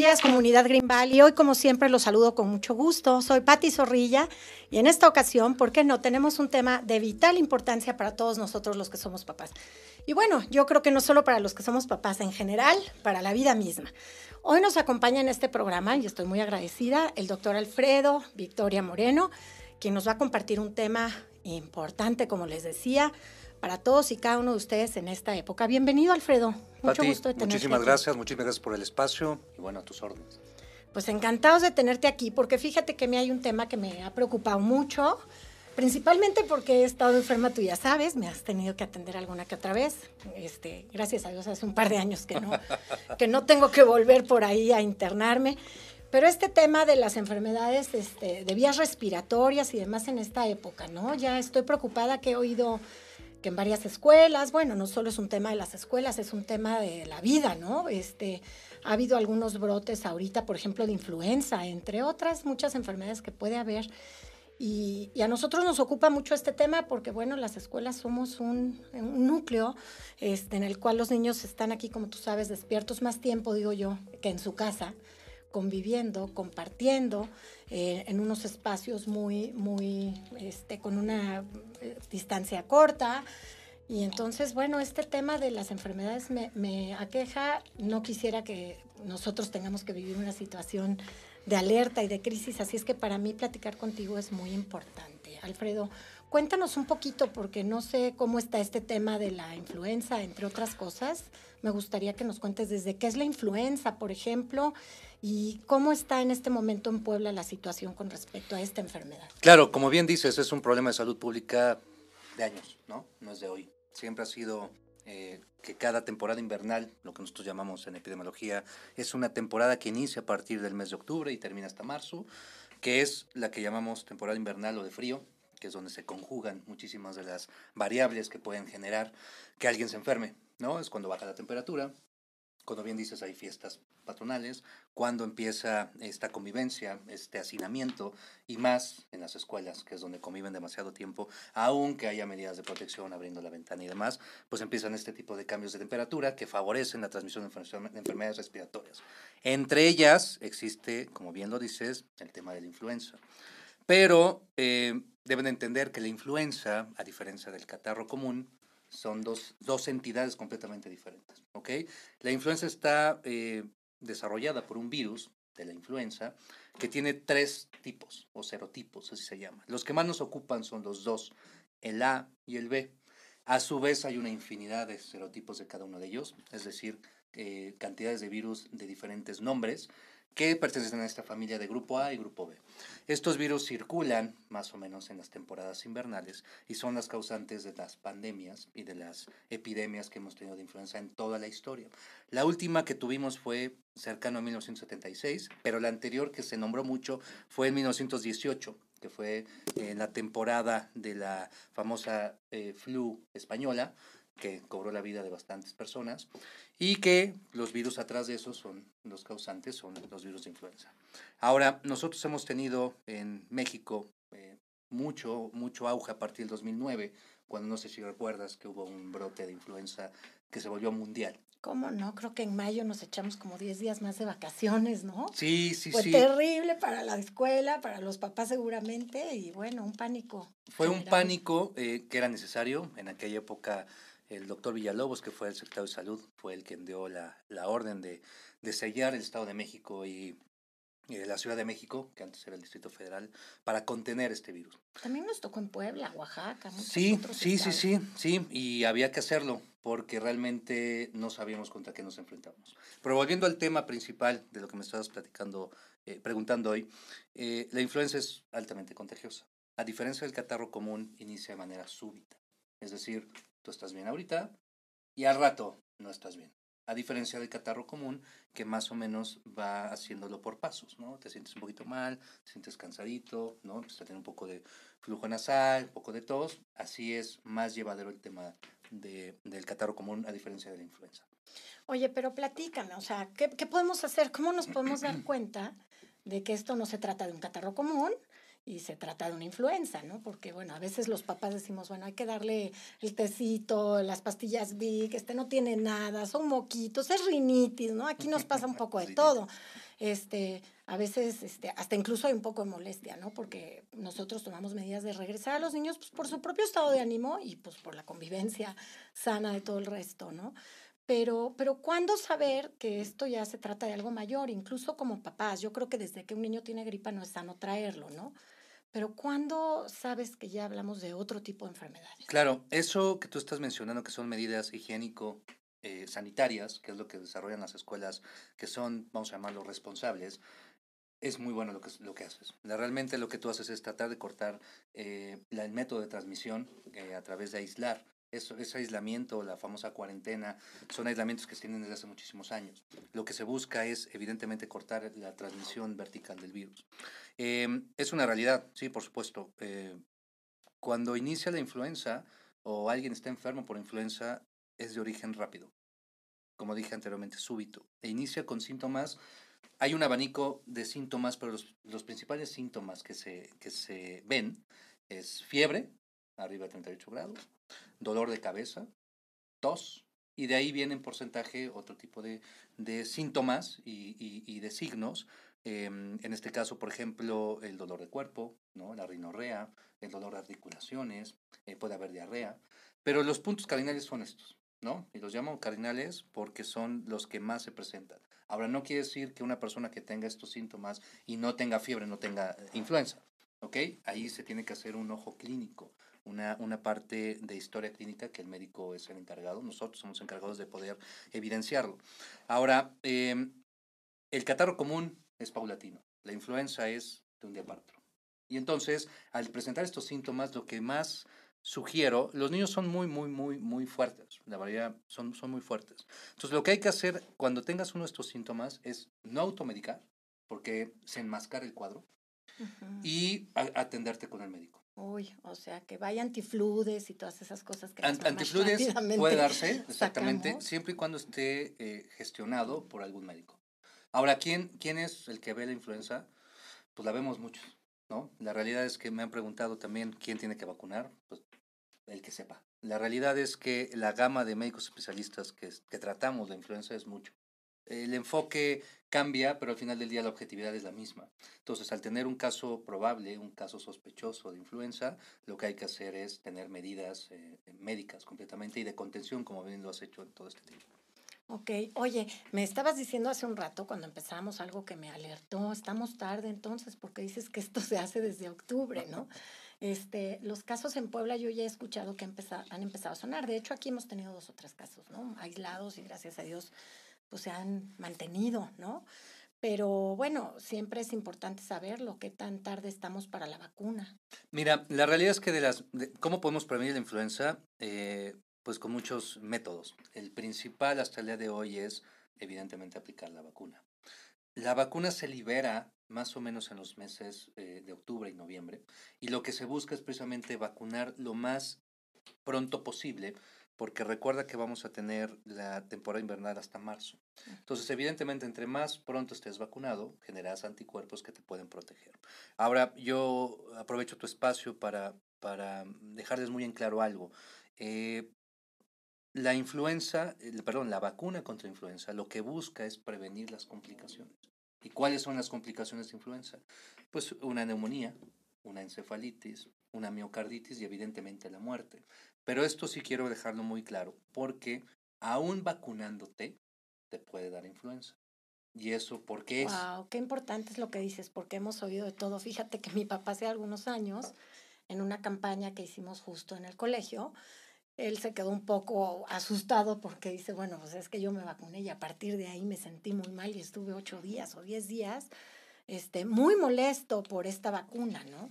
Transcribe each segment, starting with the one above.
días, comunidad Green Valley. Hoy, como siempre, los saludo con mucho gusto. Soy Patti Zorrilla y en esta ocasión, ¿por qué no? Tenemos un tema de vital importancia para todos nosotros los que somos papás. Y bueno, yo creo que no solo para los que somos papás, en general, para la vida misma. Hoy nos acompaña en este programa, y estoy muy agradecida, el doctor Alfredo Victoria Moreno, quien nos va a compartir un tema importante, como les decía, para todos y cada uno de ustedes en esta época. Bienvenido, Alfredo. Mucho gusto de tenerte. Muchísimas gracias, muchísimas gracias por el espacio y bueno, a tus órdenes. Pues encantados de tenerte aquí, porque fíjate que me hay un tema que me ha preocupado mucho, principalmente porque he estado enferma, tú ya sabes, me has tenido que atender alguna que otra vez. Este, gracias a Dios, hace un par de años que no, que no tengo que volver por ahí a internarme. Pero este tema de las enfermedades este, de vías respiratorias y demás en esta época, ¿no? Ya estoy preocupada que he oído que en varias escuelas, bueno, no solo es un tema de las escuelas, es un tema de la vida, ¿no? Este, ha habido algunos brotes ahorita, por ejemplo, de influenza, entre otras muchas enfermedades que puede haber. Y, a nosotros nos ocupa mucho este tema porque, bueno, las escuelas somos un, un núcleo este, en el cual los niños están aquí, como tú sabes, despiertos más tiempo, digo yo, que en su casa conviviendo, compartiendo eh, en unos espacios muy, muy, este, con una distancia corta. Y entonces, bueno, este tema de las enfermedades me, me, aqueja. No quisiera que nosotros tengamos que vivir una situación de alerta y de crisis, así es que para mí platicar contigo es muy importante. Alfredo, cuéntanos un poquito, porque no sé cómo está este tema de la influenza, entre otras cosas. Me gustaría que nos cuentes desde qué es la influenza, por ejemplo, ¿Y cómo está en este momento en Puebla la situación con respecto a esta enfermedad? Claro, como bien dices, es un problema de salud pública de años, ¿no? No es de hoy. Siempre ha sido eh, que cada temporada invernal, lo que nosotros llamamos en epidemiología, es una temporada que inicia a partir del mes de octubre y termina hasta marzo, que es la que llamamos temporada invernal o de frío, que es donde se conjugan muchísimas de las variables que pueden generar que alguien se enferme, ¿no? Es cuando baja la temperatura, cuando bien dices hay fiestas patronales, cuando empieza esta convivencia, este hacinamiento y más en las escuelas, que es donde conviven demasiado tiempo, aunque haya medidas de protección abriendo la ventana y demás, pues empiezan este tipo de cambios de temperatura que favorecen la transmisión de enfermedades respiratorias. Entre ellas existe, como bien lo dices, el tema de la influenza. Pero eh, deben entender que la influenza, a diferencia del catarro común, son dos, dos entidades completamente diferentes. ¿ok? La influenza está eh, desarrollada por un virus de la influenza que tiene tres tipos o serotipos, así se llama. Los que más nos ocupan son los dos, el A y el B. A su vez hay una infinidad de serotipos de cada uno de ellos, es decir, eh, cantidades de virus de diferentes nombres que pertenecen a esta familia de grupo A y grupo B. Estos virus circulan más o menos en las temporadas invernales y son las causantes de las pandemias y de las epidemias que hemos tenido de influenza en toda la historia. La última que tuvimos fue cercano a 1976, pero la anterior que se nombró mucho fue en 1918 que fue en la temporada de la famosa eh, flu española, que cobró la vida de bastantes personas y que los virus atrás de eso son los causantes, son los virus de influenza. Ahora, nosotros hemos tenido en México eh, mucho, mucho auge a partir del 2009, cuando no sé si recuerdas que hubo un brote de influenza que se volvió mundial. ¿Cómo no? Creo que en mayo nos echamos como 10 días más de vacaciones, ¿no? Sí, sí, Fue sí. Fue terrible para la escuela, para los papás seguramente, y bueno, un pánico. Fue un pánico eh, que era necesario. En aquella época el doctor Villalobos, que fue el secretario de Salud, fue el que dio la, la orden de, de, sellar el Estado de México y, la Ciudad de México, que antes era el Distrito Federal, para contener este virus. También nos tocó en Puebla, Oaxaca. Sí, sí, sí, sí, sí, y había que hacerlo porque realmente no sabíamos contra qué nos enfrentamos. Pero volviendo al tema principal de lo que me estabas platicando, eh, preguntando hoy, eh, la influenza es altamente contagiosa. A diferencia del catarro común, inicia de manera súbita. Es decir, tú estás bien ahorita y al rato no estás bien. A diferencia del catarro común, que más o menos va haciéndolo por pasos, ¿no? Te sientes un poquito mal, te sientes cansadito, ¿no? Empiezas a tener un poco de flujo nasal, un poco de tos. Así es más llevadero el tema de, del catarro común a diferencia de la influenza. Oye, pero platícame, o sea, ¿qué, ¿qué podemos hacer? ¿Cómo nos podemos dar cuenta de que esto no se trata de un catarro común, y se trata de una influenza, ¿no? Porque, bueno, a veces los papás decimos, bueno, hay que darle el tecito, las pastillas Vic, este no tiene nada, son moquitos, es rinitis, ¿no? Aquí nos pasa un poco de todo. Este, a veces, este, hasta incluso hay un poco de molestia, ¿no? Porque nosotros tomamos medidas de regresar a los niños pues, por su propio estado de ánimo y pues por la convivencia sana de todo el resto, ¿no? Pero, pero ¿cuándo saber que esto ya se trata de algo mayor? Incluso como papás, yo creo que desde que un niño tiene gripa no es sano traerlo, ¿no? Pero ¿cuándo sabes que ya hablamos de otro tipo de enfermedades? Claro, eso que tú estás mencionando, que son medidas higiénico eh, sanitarias, que es lo que desarrollan las escuelas, que son, vamos a llamarlo, responsables, es muy bueno lo que, lo que haces. Realmente lo que tú haces es tratar de cortar eh, el método de transmisión eh, a través de aislar eso, ese aislamiento, la famosa cuarentena, son aislamientos que se tienen desde hace muchísimos años. Lo que se busca es, evidentemente, cortar la transmisión vertical del virus. Em, es una realidad, sí, por supuesto. Eh, cuando inicia la influenza o alguien está enfermo por influenza, es de origen rápido. Como dije anteriormente, súbito. E inicia con síntomas. Hay un abanico de síntomas, pero los, los principales síntomas que se, que se ven es fiebre, arriba de 38 grados, dolor de cabeza, tos, y de ahí viene en porcentaje otro tipo de, de síntomas y, y, de signos. Em, en este caso, por ejemplo, el dolor de cuerpo, ¿no? la rinorrea, el dolor de articulaciones, eh, puede haber diarrea. Pero los puntos cardinales son estos, ¿no? Y los llamo cardinales porque son los que más se presentan. Ahora, no quiere decir que una persona que tenga estos síntomas y no tenga fiebre no tenga influenza, ¿ok? Ahí se tiene que hacer un ojo clínico una, una parte de historia clínica que el médico es el encargado, nosotros somos encargados de poder evidenciarlo. Ahora, em, el catarro común es paulatino, la influenza es de un día para otro. Y entonces, al presentar estos síntomas, lo que más sugiero, los niños son muy, muy, muy, muy fuertes, la verdad, son, son muy fuertes. Entonces, lo que hay que hacer cuando tengas uno de estos síntomas es no automedicar, porque se enmascara el cuadro, y atenderte con el médico. Uy, o sea, que vaya antifludes y todas esas cosas que Antifludes puede darse, exactamente, siempre y cuando esté eh, gestionado por algún médico. Ahora, ¿quién, ¿quién es el que ve la influenza? Pues la vemos muchos, ¿no? La realidad es que me han preguntado también quién tiene que vacunar, pues el que sepa. La realidad es que la gama de médicos especialistas que, que tratamos la influenza es mucho el enfoque cambia, pero al final del día la objetividad es la misma. Entonces, al tener un caso probable, un caso sospechoso de influenza, lo que hay que hacer es tener medidas eh, médicas completamente y de contención, como bien lo has hecho en todo este tiempo. Ok, oye, me estabas diciendo hace un rato cuando empezamos algo que me alertó, estamos tarde entonces, porque dices que esto se hace desde octubre, ¿no? Este, los casos en Puebla yo ya he escuchado que han empezado, a sonar. De hecho, aquí hemos tenido dos o tres casos, ¿no? Aislados y gracias a Dios pues se han mantenido, ¿no? Pero bueno, siempre es importante saber lo tan tarde estamos para la vacuna. Mira, la realidad es que de las, ¿cómo podemos prevenir la influenza? Eh, pues con muchos métodos. El principal hasta el día de hoy es, evidentemente, aplicar la vacuna. La vacuna se libera más o menos en los meses eh, de octubre y noviembre y lo que se busca es precisamente vacunar lo más pronto posible porque recuerda que vamos a tener la temporada invernal hasta marzo. Entonces, evidentemente, entre más pronto estés vacunado, generas anticuerpos que te pueden proteger. Ahora, yo aprovecho tu espacio para, para dejarles muy en claro algo. Eh, la influenza, perdón, la vacuna contra influenza lo que busca es prevenir las complicaciones. ¿Y cuáles son las complicaciones de influenza? Pues una neumonía, una encefalitis, una miocarditis y evidentemente la muerte. Pero esto sí quiero dejarlo muy claro, porque aún vacunándote te puede dar influenza. ¿Y eso por qué es? Wow, qué importante es lo que dices, porque hemos oído de todo. Fíjate que mi papá hace algunos años, en una campaña que hicimos justo en el colegio, él se quedó un poco asustado porque dice, bueno, pues es que yo me vacuné y a partir de ahí me sentí muy mal y estuve ocho días o diez días este, muy molesto por esta vacuna, ¿no?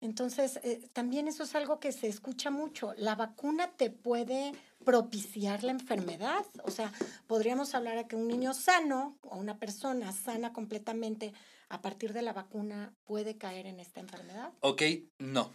Entonces, eh, también eso es algo que se escucha mucho. La vacuna te puede propiciar la enfermedad. O sea, podríamos hablar de que un niño sano o una persona sana completamente a partir de la vacuna puede caer en esta enfermedad. Ok, no.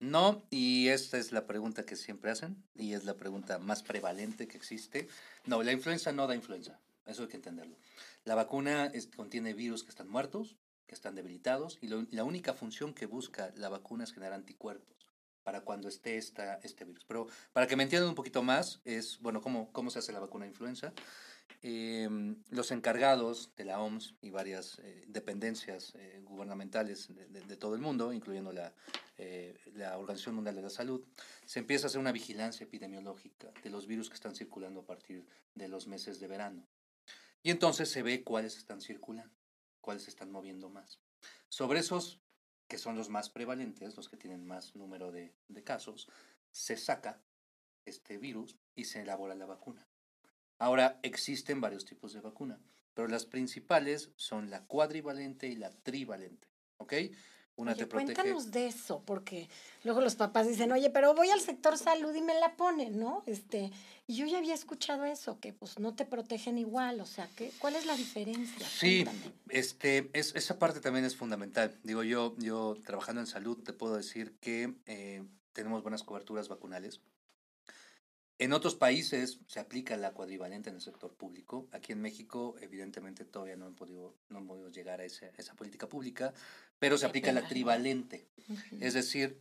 No, y esta es la pregunta que siempre hacen y es la pregunta más prevalente que existe. No, la influenza no da influenza. Eso hay que entenderlo. La vacuna contiene virus que están muertos, que están debilitados y la única función que busca la vacuna es generar anticuerpos para cuando esté esta, este virus. Pero para que me entiendan un poquito más, es, bueno, ¿cómo, cómo se hace la vacuna de influenza? Em, los encargados de la OMS y varias eh, dependencias eh, gubernamentales de, todo el mundo, incluyendo la, eh, la Organización Mundial de la Salud, se empieza a hacer una vigilancia epidemiológica de los virus que están circulando a partir de los meses de verano. Y entonces se ve cuáles están circulando, cuáles se están moviendo más. Sobre esos que son los más prevalentes, los que tienen más número de, de casos, se saca este virus y se elabora la vacuna. Ahora, existen varios tipos de vacuna, pero las principales son la cuadrivalente y la trivalente, ¿ok? Una te protege. Cuéntanos de eso, porque luego los papás dicen, oye, pero voy al sector salud y me la ponen, ¿no? Este, y yo ya había escuchado eso, que pues no te protegen igual, o sea, ¿qué, ¿cuál es la diferencia? Sí, este, es, esa parte también es fundamental. Digo, yo, yo trabajando en salud te puedo decir que eh, tenemos buenas coberturas vacunales. En otros países se aplica la cuadrivalente en el sector público. Aquí en México, evidentemente, todavía no, han podido, no hemos podido llegar a, esa política pública, pero se aplica la trivalente. Es decir,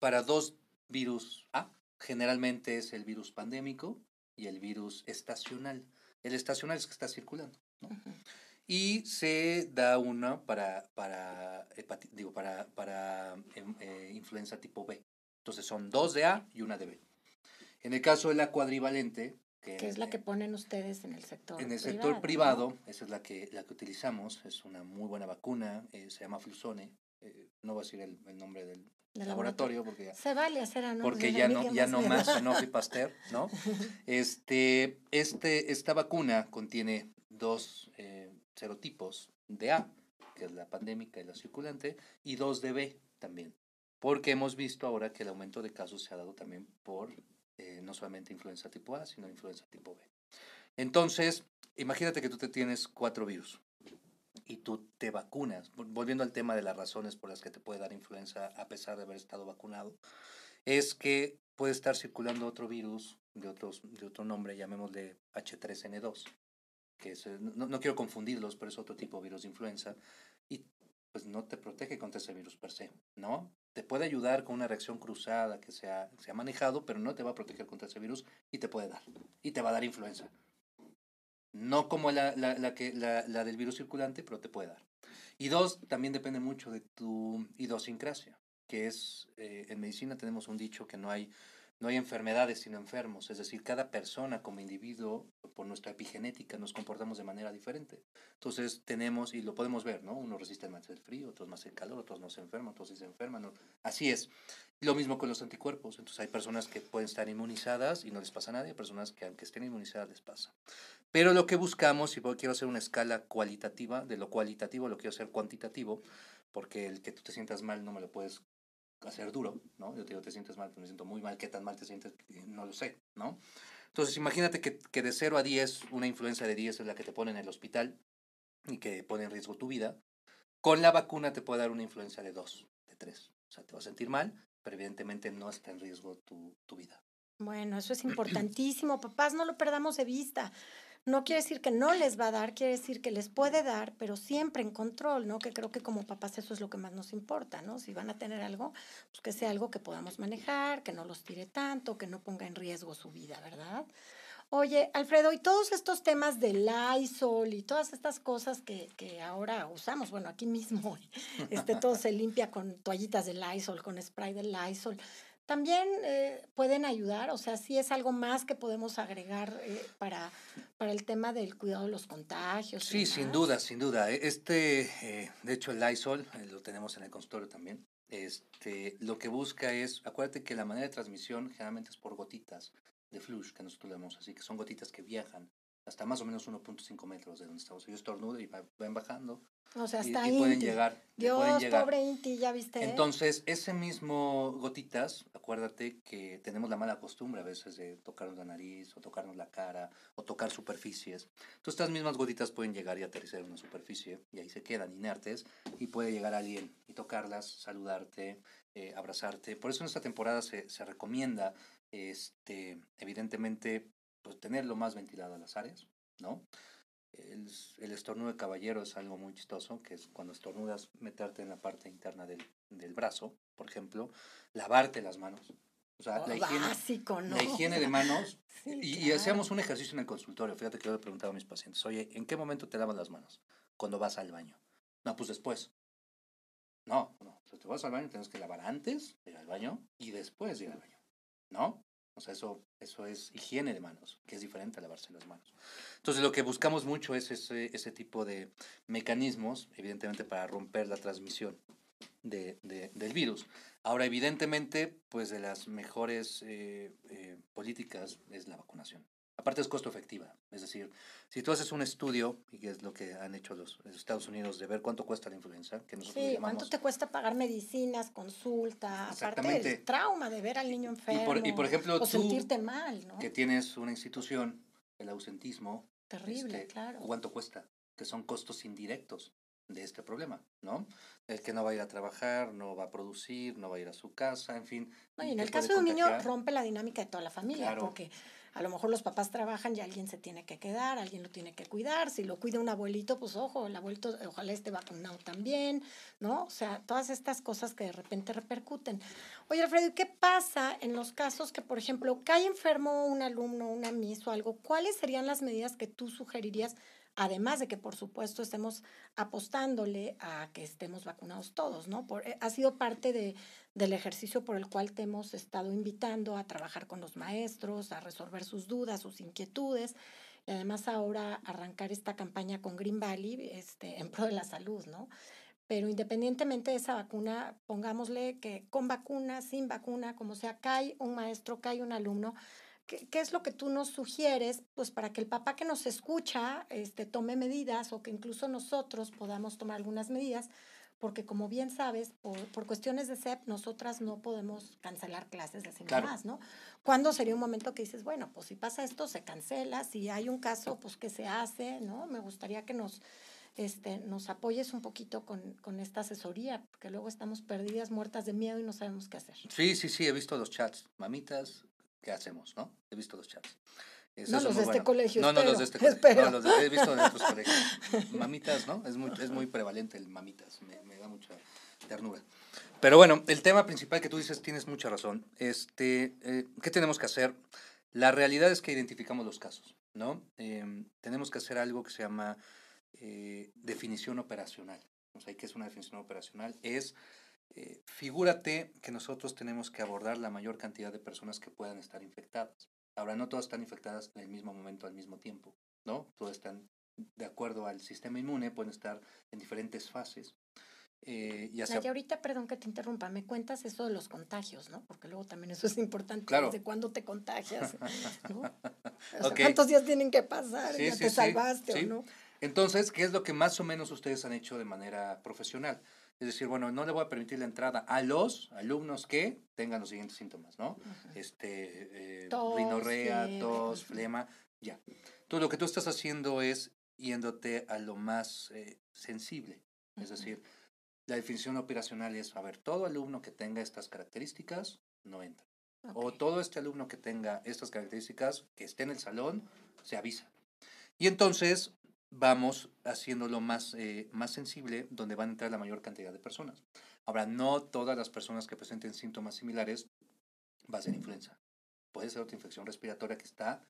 para dos virus A, generalmente es el virus pandémico y el virus estacional. El estacional es que está circulando. Y se da una para, para, digo, para, para em, eh, influenza tipo B. Entonces son dos de A y una de B. En el caso de la cuadrivalente, que, es la que ponen ustedes en el sector En el sector privado, esa es la que, la que utilizamos, es una muy buena vacuna, eh, se llama Flusone, eh, no voy a decir el, nombre del, laboratorio, porque ya, se vale hacer porque ya no ya no más Sanofi Pasteur no este este esta vacuna contiene dos eh, serotipos de A que es la pandémica y la circulante y dos de B también porque hemos visto ahora que el aumento de casos se ha dado también por eh, no solamente influenza tipo A, sino influenza tipo B. Entonces, imagínate que tú te tienes cuatro virus y tú te vacunas, volviendo al tema de las razones por las que te puede dar influenza a pesar de haber estado vacunado, es que puede estar circulando otro virus de, otros, de otro nombre, llamémosle H3N2, que es, no, no, quiero confundirlos, pero es otro tipo de virus de influenza, y pues no te protege contra ese virus per se, ¿no? Te puede ayudar con una reacción cruzada que se ha, se ha manejado, pero no te va a proteger contra ese virus y te puede dar. Y te va a dar influenza. No como la, la, la que, la, la del virus circulante, pero te puede dar. Y dos, también depende mucho de tu idiosincrasia, que es, eh, en medicina tenemos un dicho que no hay no hay enfermedades sino enfermos, es decir, cada persona como individuo, por nuestra epigenética, nos comportamos de manera diferente. Entonces tenemos, y lo podemos ver, ¿no? Unos resisten más el frío, otros más el calor, otros no se enferman, otros sí se enferman. Así es. Lo mismo con los anticuerpos. Entonces hay personas que pueden estar inmunizadas y no les pasa nada, hay personas que aunque estén inmunizadas les pasa. Pero lo que buscamos, y quiero hacer una escala cualitativa, de lo cualitativo lo quiero hacer cuantitativo, porque el que tú te sientas mal no me lo puedes hacer duro, ¿no? Yo te digo, te sientes mal, pues me siento muy mal, ¿qué tan mal te sientes? No lo sé, ¿no? Entonces, imagínate que, que de 0 a 10, una influencia de 10 es la que te pone en el hospital y que pone en riesgo tu vida. Con la vacuna te puede dar una influencia de 2, de 3. O sea, te vas a sentir mal, pero evidentemente no está en riesgo tu, tu vida. Bueno, eso es importantísimo. Papás, no lo perdamos de vista. No quiere decir que no les va a dar, quiere decir que les puede dar, pero siempre en control, ¿no? Que creo que como papás eso es lo que más nos importa, ¿no? Si van a tener algo, pues que sea algo que podamos manejar, que no los tire tanto, que no ponga en riesgo su vida, ¿verdad? Oye, Alfredo, y todos estos temas del Lysol y todas estas cosas que, que ahora usamos, bueno, aquí mismo, este, todo se limpia con toallitas de Lysol, con spray de Lysol también eh, pueden ayudar, o sea, sí es algo más que podemos agregar eh, para, para el tema del cuidado de los contagios. Sí, sin duda, sin duda. E, este, eh, de hecho, el Lysol, lo tenemos en el consultorio también, este, lo que busca es, acuérdate que la manera de transmisión generalmente es por gotitas de flush, que nosotros le así, que son gotitas que viajan hasta más o menos 1.5 metros de donde estamos. Yo estornudo y van bajando. O sea, hasta y, pueden llegar. Dios, pueden llegar. pobre Inti, ya viste. Entonces, ese mismo gotitas, acuérdate que tenemos la mala costumbre a veces de tocarnos la nariz o tocarnos la cara o tocar superficies. Entonces, estas mismas gotitas pueden llegar y aterrizar en una superficie y ahí se quedan inertes y puede llegar alguien y tocarlas, saludarte, eh, abrazarte. Por eso en esta temporada se, se recomienda, este, evidentemente, pues, tenerlo más ventilado las áreas, ¿no? El, el, estornudo de caballero es algo muy chistoso, que es cuando estornudas meterte en la parte interna del, del brazo, por ejemplo, lavarte las manos, O sea, Oh, la higiene, básico, ¿no? la higiene de manos. Sí, y, y claro. hacíamos un ejercicio en el consultorio. Fíjate que yo le preguntaba a mis pacientes, oye, ¿en qué momento te lavas las manos? Cuando vas al baño. No, pues después. No, no. O sea, te vas al baño, tienes que lavar antes de ir al baño y después de ir al baño. ¿No? O sea, eso, eso es higiene de manos, que es diferente a lavarse las manos. Entonces, lo que buscamos mucho es ese, ese tipo de mecanismos, evidentemente, para romper la transmisión de, de- del virus. Ahora, evidentemente, pues de las mejores eh, eh, políticas es la vacunación. Aparte es costo efectiva, es decir, si tú haces un estudio, y que es lo que han hecho los, los Estados Unidos, de ver cuánto cuesta la influenza, que nosotros Sí, llamamos... ¿cuánto te cuesta pagar medicinas, consulta? Aparte del trauma de ver al niño enfermo. y por ejemplo, o tú, sentirte mal, ¿no? que tienes una institución, el ausentismo, Terrible, este, claro. ¿cuánto cuesta? Que son costos indirectos de este problema, ¿no? El que no va a ir a trabajar, no va a producir, no va a ir a su casa, en fin. No, y en el caso de un niño rompe la dinámica de toda la familia, Claro. porque a lo mejor los papás trabajan y alguien se tiene que quedar, alguien lo tiene que cuidar, si lo cuida un abuelito, pues ojo, el abuelito ojalá esté vacunado también, ¿no? O sea, todas estas cosas que de repente repercuten. Oye, Alfredo, ¿y qué pasa en los casos que, por ejemplo, cae enfermo un alumno, una miss o algo? ¿Cuáles serían las medidas que tú sugerirías? Además de que, por supuesto, estemos apostándole a que estemos vacunados todos, ¿no? Por, eh, ha sido parte de, del ejercicio por el cual te hemos estado invitando a trabajar con los maestros, a resolver sus dudas, sus inquietudes, y además ahora arrancar esta campaña con Green Valley este, en pro de la salud, ¿no? Pero independientemente de esa vacuna, pongámosle que con vacuna, sin vacuna, como sea, cae un maestro, cae un alumno, ¿Qué, ¿Qué, es lo que tú nos sugieres? Pues para que el papá que nos escucha este, tome medidas o que incluso nosotros podamos tomar algunas medidas, porque como bien sabes, por, por cuestiones de CEP, nosotras no podemos cancelar clases así Claro. nomás, ¿no? ¿Cuándo sería un momento que dices, bueno, pues si pasa esto, se cancela, si hay un caso, pues qué se hace, ¿no? Me gustaría que nos, este, nos apoyes un poquito con, con esta asesoría, porque luego estamos perdidas, muertas de miedo y no sabemos qué hacer. Sí, sí, sí, he visto los chats. Mamitas, ¿qué hacemos, no? He visto los chats. Eso No los de este colegio, No, no los de este colegio. No, los de- he visto otros colegios. Mamitas, ¿no? Es muy, es muy prevalente el mamitas. Me, me da mucha ternura. Pero bueno, el tema principal que tú dices, tienes mucha razón. Este, eh, ¿Qué tenemos que hacer? La realidad es que identificamos los casos, ¿no? Em, tenemos que hacer algo que se llama eh, definición operacional. O sea, ¿qué es una definición operacional? Es, eh, figúrate que nosotros tenemos que abordar la mayor cantidad de personas que puedan estar infectadas. Ahora, no todas están infectadas en el mismo momento, al mismo tiempo, ¿no? Todas están de acuerdo al sistema inmune, pueden estar en diferentes fases. Eh, ya sea Naya, ahorita, perdón que te interrumpa, me cuentas eso de los contagios, ¿no? Porque luego también eso es importante. Claro. ¿Desde cuándo te contagias? ¿no? O sea, Ok. ¿Cuántos días tienen que pasar? Sí, ¿Ya sí, te salvaste sí. o no? Entonces, ¿qué es lo que más o menos ustedes han hecho de manera profesional? Es decir, bueno, no le voy a permitir la entrada a los alumnos que tengan los siguientes síntomas, ¿no? Este, eh, Tos, rinorrea, tos, flema, ya. Entonces, lo que tú estás haciendo es yéndote a lo más eh, sensible. Es decir, la definición operacional es, a ver, todo alumno que tenga estas características no entra. O todo este alumno que tenga estas características, que esté en el salón, se avisa. Y entonces vamos haciéndolo más, eh, más sensible, donde van a entrar la mayor cantidad de personas. Ahora, no todas las personas que presenten síntomas similares va a ser influenza. Puede ser otra infección respiratoria que está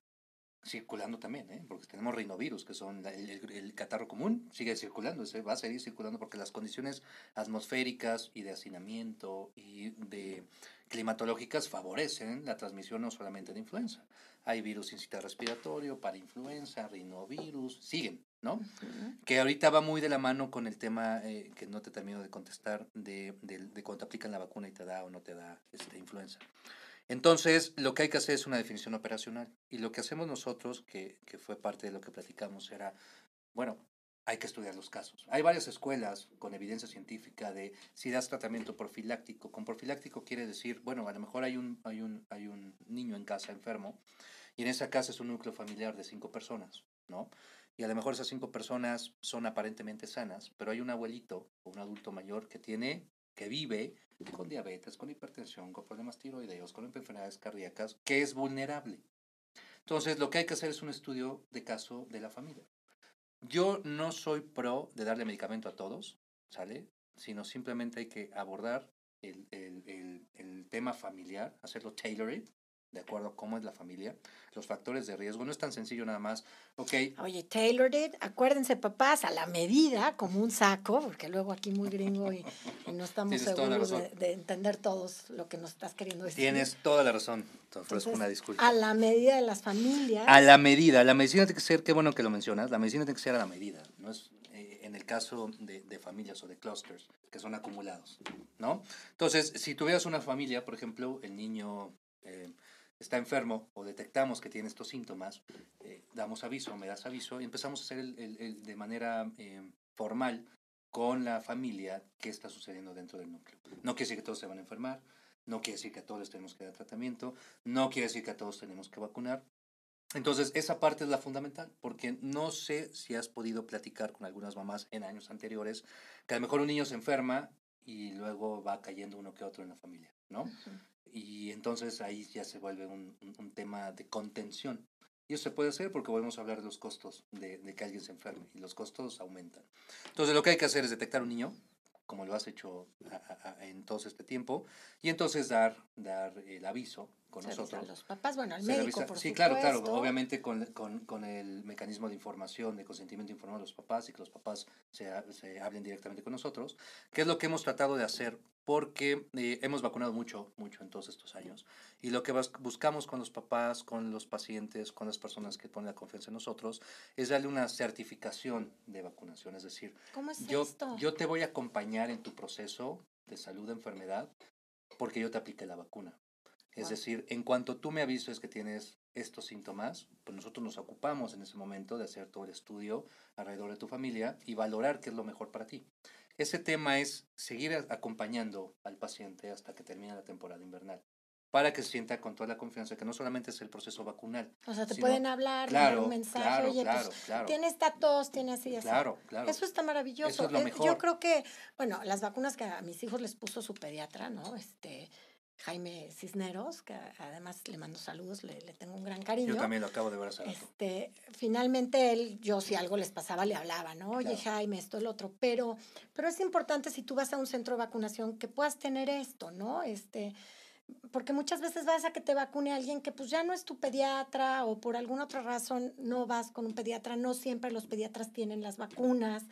circulando también, ¿eh? porque tenemos rinovirus, que son la- el, el- catarro común, sigue circulando, ese va a seguir circulando porque las condiciones atmosféricas y de hacinamiento y de climatológicas favorecen la transmisión no solamente de influenza. Hay virus incita respiratorio, para influenza, rinovirus, siguen, ¿no? Ujú. Que ahorita va muy de la mano con el tema eh, que no te termino de contestar de, de, de cuando te aplican la vacuna y te da o no te da este, influenza. Entonces, lo que hay que hacer es una definición operacional. Y lo que hacemos nosotros, que, que fue parte de lo que platicamos, era, bueno, hay que estudiar los casos. Hay varias escuelas con evidencia científica de si das tratamiento profiláctico. Con profiláctico quiere decir, bueno, a lo mejor hay un, hay un, hay un niño en casa enfermo y en esa casa es un núcleo familiar de cinco personas, ¿no? Y a lo mejor esas cinco personas son aparentemente sanas, pero hay un abuelito o un adulto mayor que tiene, que vive con diabetes, con hipertensión, con problemas tiroideos, con enfermedades cardíacas, que es vulnerable. Entonces, lo que hay que hacer es un estudio de caso de la familia. Yo no soy pro de darle medicamento a todos, ¿sale? Sino simplemente hay que abordar el, el, el tema familiar, hacerlo tailored, de acuerdo a cómo es la familia, los factores de riesgo. No es tan sencillo nada más, ok. Oye, tailored, acuérdense papás, a la medida, como un saco, porque luego aquí muy gringo y, no estamos seguros de, entender todos lo que nos estás queriendo decir. Tienes toda la razón, te ofrezco una disculpa. A la medida de las familias. A la medida, la medicina tiene que ser, qué bueno que lo mencionas, la medicina tiene que ser a la medida, no es eh, en el caso de, de, familias o de clusters que son acumulados, ¿no? Entonces, si tuvieras una familia, por ejemplo, el niño... Eh, está enfermo o detectamos que tiene estos síntomas, eh, damos aviso, me das aviso y empezamos a hacer el, de manera eh, formal con la familia qué está sucediendo dentro del núcleo. No quiere decir que todos se van a enfermar, no quiere decir que a todos tenemos que dar tratamiento, no quiere decir que a todos tenemos que vacunar. Entonces, esa parte es la fundamental, porque no sé si has podido platicar con algunas mamás en años anteriores, que a lo mejor un niño se enferma y luego va cayendo uno que otro en la familia, ¿no? Y entonces ahí ya se vuelve un, un, tema de contención. Y eso se puede hacer porque volvemos a hablar de los costos de, de, que alguien se enferme y los costos aumentan. Entonces lo que hay que hacer es detectar un niño, como lo has hecho en todo este tiempo, y entonces dar, dar el aviso con nosotros. A los papás, bueno, al médico, por Sí, claro, claro, obviamente con, con, con, el mecanismo de información, de consentimiento informado a los papás y que los papás se, se hablen directamente con nosotros, que es lo que hemos tratado de hacer porque eh, hemos vacunado mucho, mucho en todos estos años. Y lo que buscamos con los papás, con los pacientes, con las personas que ponen la confianza en nosotros, es darle una certificación de vacunación. Es decir, yo, yo te voy a acompañar en tu proceso de salud, de enfermedad, porque yo te apliqué la vacuna. Es decir, en cuanto tú me avises que tienes estos síntomas, pues nosotros nos ocupamos en ese momento de hacer todo el estudio alrededor de tu familia y valorar qué es lo mejor para ti. Ese tema es seguir acompañando al paciente hasta que termine la temporada invernal para que se sienta con toda la confianza que no solamente es el proceso vacunal. O sea, te pueden hablar, dar un mensaje, claro, oye, claro, pues, claro. tiene esta tos, tiene así, así. Claro, claro. Eso está maravilloso. Eso es lo mejor. Yo creo que, bueno, las vacunas que a mis hijos les puso su pediatra, ¿no? Este, Jaime Cisneros, que además le mando saludos, le, le, tengo un gran cariño. Yo también lo acabo de ver hace este, Finalmente él, yo si algo les pasaba le hablaba, ¿no? Oye Jaime, esto, el otro, pero, pero es importante si tú vas a un centro de vacunación que puedas tener esto, ¿no? Este, porque muchas veces vas a que te vacune alguien que pues ya no es tu pediatra o por alguna otra razón no vas con un pediatra, no siempre los pediatras tienen las vacunas.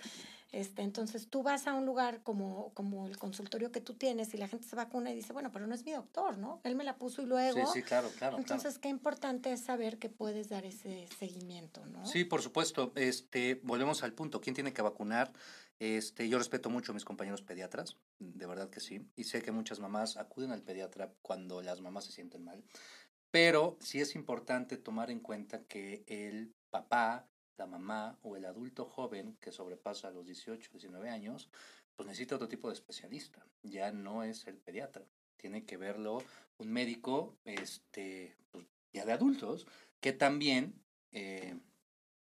Este, entonces tú vas a un lugar como, como el consultorio que tú tienes y la gente se vacuna y dice, bueno, pero no es mi doctor, ¿no? Él me la puso y luego... Sí, sí, claro, claro. Entonces, qué importante es saber que puedes dar ese seguimiento, ¿no? Sí, por supuesto. Este, volvemos al punto. ¿Quién tiene que vacunar? Este, yo respeto mucho a mis compañeros pediatras, de verdad que sí. Y sé que muchas mamás acuden al pediatra cuando las mamás se sienten mal. Pero sí es importante tomar en cuenta que el papá, la mamá o el adulto joven que sobrepasa los 18, 19 años, pues necesita otro tipo de especialista. Ya no es el pediatra. Tiene que verlo un médico este, pues, ya de adultos que también eh,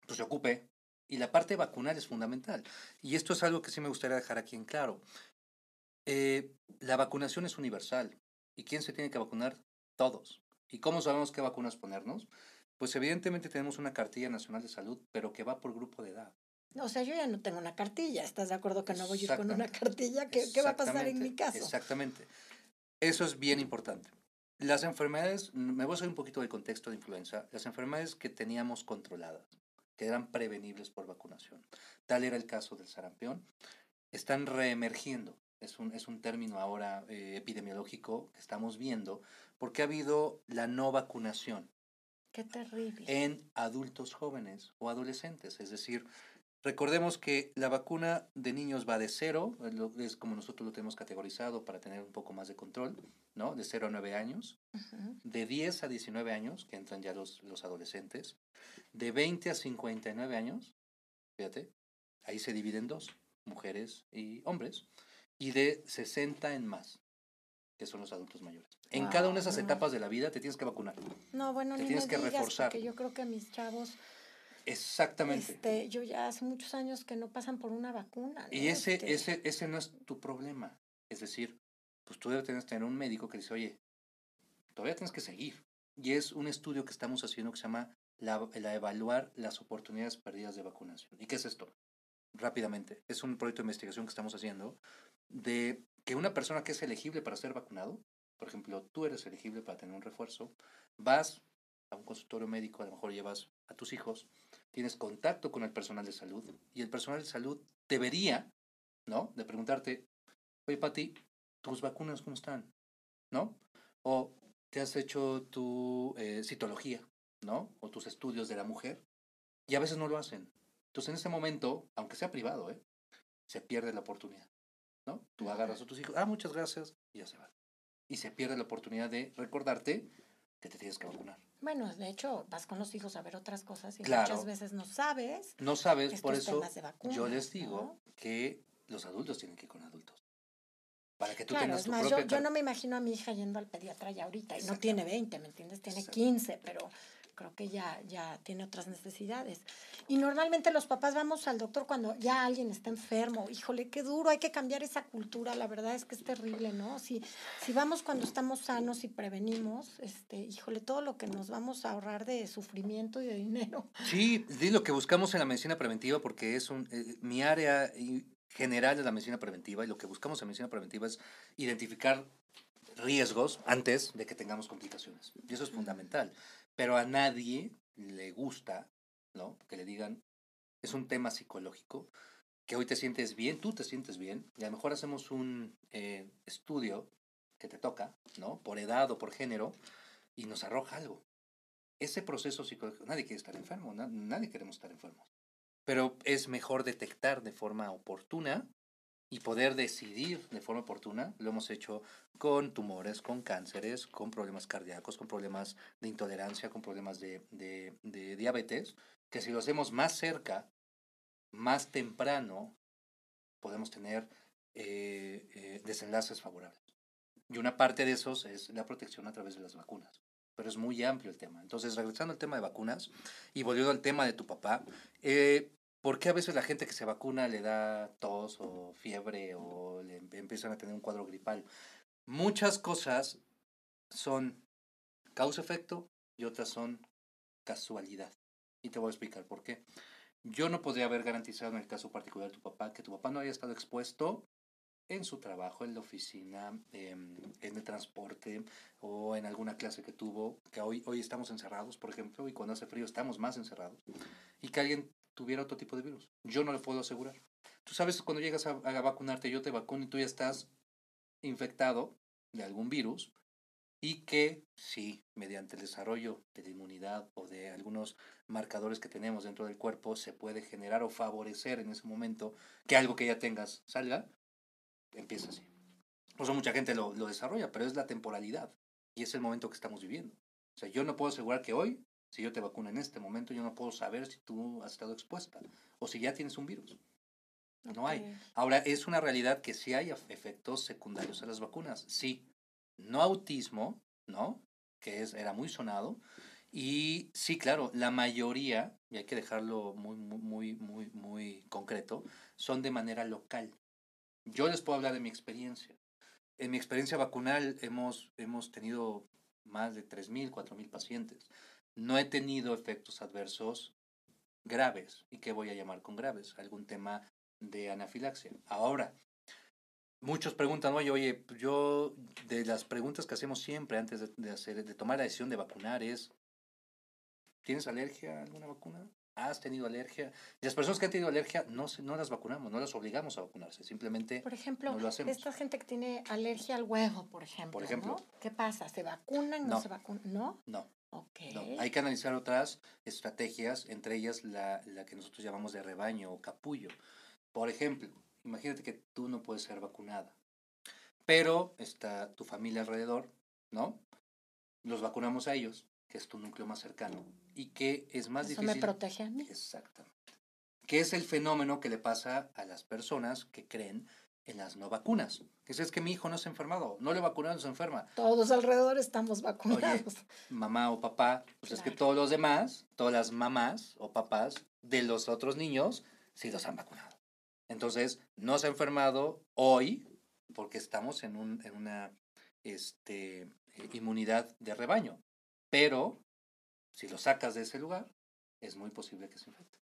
pues, se ocupe. Y la parte vacunal es fundamental. Y esto es algo que sí me gustaría dejar aquí en claro. Eh, la vacunación es universal. ¿Y quién se tiene que vacunar? Todos. ¿Y cómo sabemos qué vacunas ponernos? Pues evidentemente tenemos una cartilla nacional de salud, pero que va por grupo de edad. O sea, yo ya no tengo una cartilla. ¿Estás de acuerdo que no voy a ir con una cartilla? ¿Qué, ¿Qué, va a pasar en mi caso? Exactamente. Eso es bien importante. Las enfermedades, me voy a hacer un poquito del contexto de influenza, las enfermedades que teníamos controladas, que eran prevenibles por vacunación, tal era el caso del sarampión, están reemergiendo. Es un, es un término ahora eh, epidemiológico que estamos viendo porque ha habido la no vacunación Qué terrible. En adultos jóvenes o adolescentes. Es decir, recordemos que la vacuna de niños va de cero, es como nosotros lo tenemos categorizado para tener un poco más de control, ¿no? De 0 a 9 años. De 10 a 19 años, que entran ya los, los adolescentes. De 20 a 59 años, fíjate, ahí se dividen dos, mujeres y hombres. Y de 60 en más que son los adultos mayores. En cada una de esas etapas de la vida te tienes que vacunar. No, bueno, te ni tienes que reforzar. Porque yo creo que mis chavos. Exactamente. Este, yo ya hace muchos años que no pasan por una vacuna. Y ese, este ese, ese no es tu problema. Es decir, pues tú debes tener un médico que dice, oye, todavía tienes que seguir. Y es un estudio que estamos haciendo que se llama la, la evaluar las oportunidades perdidas de vacunación. ¿Y qué es esto? Rápidamente, es un proyecto de investigación que estamos haciendo de que una persona que es elegible para ser vacunado, por ejemplo, tú eres elegible para tener un refuerzo, vas a un consultorio médico, a lo mejor llevas a tus hijos, tienes contacto con el personal de salud y el personal de salud debería, ¿no? De preguntarte, oye, Pati, ¿tus vacunas cómo están? ¿No? O te has hecho tu eh, citología, ¿no? O tus estudios de la mujer y a veces no lo hacen. Entonces, en ese momento, aunque sea privado, ¿eh? Se pierde la oportunidad, ¿no? Tú agarras a tus hijos, ah, muchas gracias, y ya se va. Y se pierde la oportunidad de recordarte que te tienes que vacunar. Bueno, de hecho, vas con los hijos a ver otras cosas y muchas veces no sabes. No sabes, por eso yo les digo que los adultos tienen que ir con adultos. Para que tú claro, tengas es más, yo, yo, no me imagino a mi hija yendo al pediatra ya ahorita, y no tiene 20, ¿me entiendes? Tiene 15, pero creo que ya, ya tiene otras necesidades. Y normalmente los papás vamos al doctor cuando ya alguien está enfermo. Híjole, qué duro, hay que cambiar esa cultura, la verdad es que es terrible, ¿no? Si, si vamos cuando estamos sanos y prevenimos, este, híjole, todo lo que nos vamos a ahorrar de sufrimiento y de dinero. Sí, es lo que buscamos en la medicina preventiva porque es un, eh, mi área general de la medicina preventiva y lo que buscamos en medicina preventiva es identificar riesgos antes de que tengamos complicaciones. Y eso es fundamental. Pero a nadie le gusta, ¿no? Que le digan, es un tema psicológico, que hoy te sientes bien, tú te sientes bien, y a lo mejor hacemos un eh, estudio que te toca, ¿no? Por edad o por género, y nos arroja algo. Ese proceso psicológico, nadie quiere estar enfermo, nadie queremos estar enfermos. Pero es mejor detectar de forma oportuna y poder decidir de forma oportuna. Lo hemos hecho con tumores, con cánceres, con problemas cardíacos, con problemas de intolerancia, con problemas de, de, diabetes, que si lo hacemos más cerca, más temprano, podemos tener eh, eh, desenlaces favorables. Y una parte de esos es la protección a través de las vacunas. Pero es muy amplio el tema. Entonces, regresando al tema de vacunas y volviendo al tema de tu papá, eh, ¿Por qué a veces la gente que se vacuna le da tos o fiebre o le empiezan a tener un cuadro gripal? Muchas cosas son causa-efecto y otras son casualidad. Y te voy a explicar por qué. Yo no podría haber garantizado en el caso particular de tu papá que tu papá no haya estado expuesto en su trabajo, en la oficina, em, en el transporte o en alguna clase que tuvo, que hoy, hoy estamos encerrados, por ejemplo, y cuando hace frío estamos más encerrados, y que alguien tuviera otro tipo de virus. Yo no le puedo asegurar. Tú sabes, cuando llegas a, vacunarte, yo te vacuno y tú ya estás infectado de algún virus y que sí, mediante el desarrollo de la inmunidad o de algunos marcadores que tenemos dentro del cuerpo, se puede generar o favorecer en ese momento que algo que ya tengas salga, empieza así. Por eso mucha gente lo, lo desarrolla, pero es la temporalidad y es el momento que estamos viviendo. O sea, yo no puedo asegurar que hoy si yo te vacuno en este momento, yo no puedo saber si tú has estado expuesta o si ya tienes un virus. No hay. Ahora, es una realidad que sí hay efectos secundarios a las vacunas. Sí. No autismo, ¿no? Que es, era muy sonado. Y sí, claro, la mayoría, y hay que dejarlo muy, muy, muy, muy concreto, son de manera local. Yo les puedo hablar de mi experiencia. En mi experiencia vacunal hemos, hemos tenido más de 3.000, 4.000 pacientes no he tenido efectos adversos graves. ¿Y qué voy a llamar con graves? Algún tema de anafilaxia. Ahora, muchos preguntan, oye, oye, yo de las preguntas que hacemos siempre antes de, hacer, de tomar la decisión de vacunar es, ¿tienes alergia a alguna vacuna? ¿Has tenido alergia? las personas que han tenido alergia no, no las vacunamos, no las obligamos a vacunarse, simplemente por ejemplo, no lo hacemos. Esta gente que tiene alergia al huevo, por ejemplo, por ejemplo ¿qué pasa? ¿Se vacunan? ¿No, no se vacunan? ¿No? No. No, hay que analizar otras estrategias, entre ellas la, la que nosotros llamamos de rebaño o capullo. Por ejemplo, imagínate que tú no puedes ser vacunada, pero está tu familia alrededor, ¿no? Los vacunamos a ellos, que es tu núcleo más cercano, y que es más Eso difícil. me protege a mí. Exactamente. Que es el fenómeno que le pasa a las personas que creen en las no vacunas. Que es, que mi hijo no se ha enfermado, no le vacunaron, se enferma. Todos alrededor estamos vacunados. Oye, mamá o papá, pues es que todos los demás, todas las mamás o papás de los otros niños, sí los han vacunado. Entonces, no se ha enfermado hoy porque estamos en, un, en una este, inmunidad de rebaño. Pero, si lo sacas de ese lugar, es muy posible que se infecte.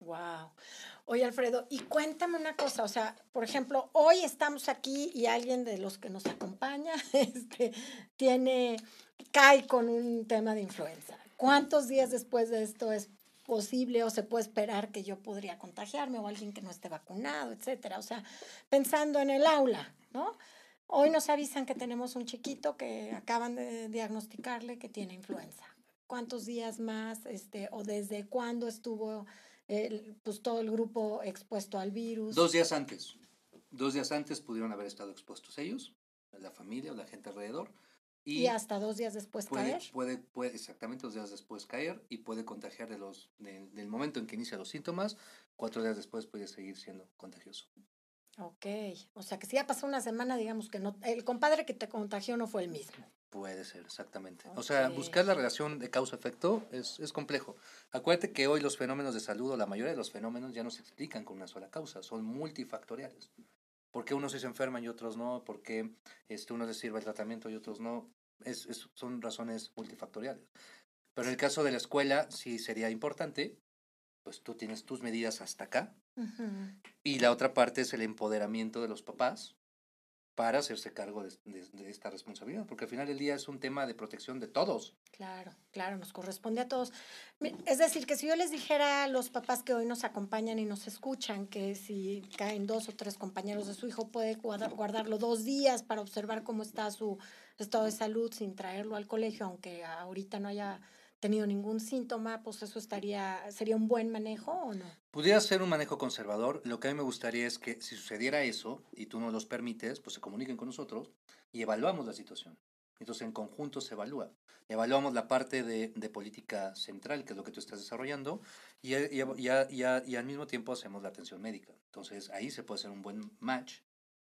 Wow. Oye, Alfredo, y cuéntame una cosa, o sea, por ejemplo, hoy estamos aquí y alguien de los que nos acompaña este, tiene, cae con un tema de influenza. ¿Cuántos días después de esto es posible o se puede esperar que yo podría contagiarme o alguien que no esté vacunado, etcétera? O sea, pensando en el aula, ¿no? Hoy nos avisan que tenemos un chiquito que acaban de diagnosticarle que tiene influenza. ¿Cuántos días más este, o desde cuándo estuvo pues, todo el grupo expuesto al virus? Dos días antes. Dos días antes pudieron haber estado expuestos ellos, la familia o la gente alrededor. Y, hasta dos días después puede, caer. Puede, puede, exactamente dos días después caer y puede contagiar de los, del momento en que inicia los síntomas, cuatro días después puede seguir siendo contagioso. Ok, o sea que si ya pasó una semana, digamos que no, el compadre que te contagió no fue el mismo. Puede ser, exactamente. O sea, buscar la relación de causa-efecto es, es complejo. Acuérdate que hoy los fenómenos de salud, o la mayoría de los fenómenos, ya no se explican con una sola causa, son multifactoriales. ¿Por qué unos se enferman y otros no? ¿Por qué este, unos les sirve el tratamiento y otros no? Es, es, son razones multifactoriales. Pero en el caso de la escuela, sí sería importante, pues tú tienes tus medidas hasta acá. Y la otra parte es el empoderamiento de los papás para hacerse cargo de, esta responsabilidad, porque al final del día es un tema de protección de todos. Claro, claro, nos corresponde a todos. Es decir, que si yo les dijera a los papás que hoy nos acompañan y nos escuchan que si caen dos o tres compañeros de su hijo puede guardarlo dos días para observar cómo está su estado de salud sin traerlo al colegio, aunque ahorita no haya tenido ningún síntoma, pues eso estaría, sería un buen manejo o no? Pudiera ser un manejo conservador. Lo que a mí me gustaría es que si sucediera eso y tú no los permites, pues se comuniquen con nosotros y evaluamos la situación. Entonces en conjunto se evalúa. Evaluamos la parte de, de política central, que es lo que tú estás desarrollando, y, y, y, y, al mismo tiempo hacemos la atención médica. Entonces ahí se puede hacer un buen match,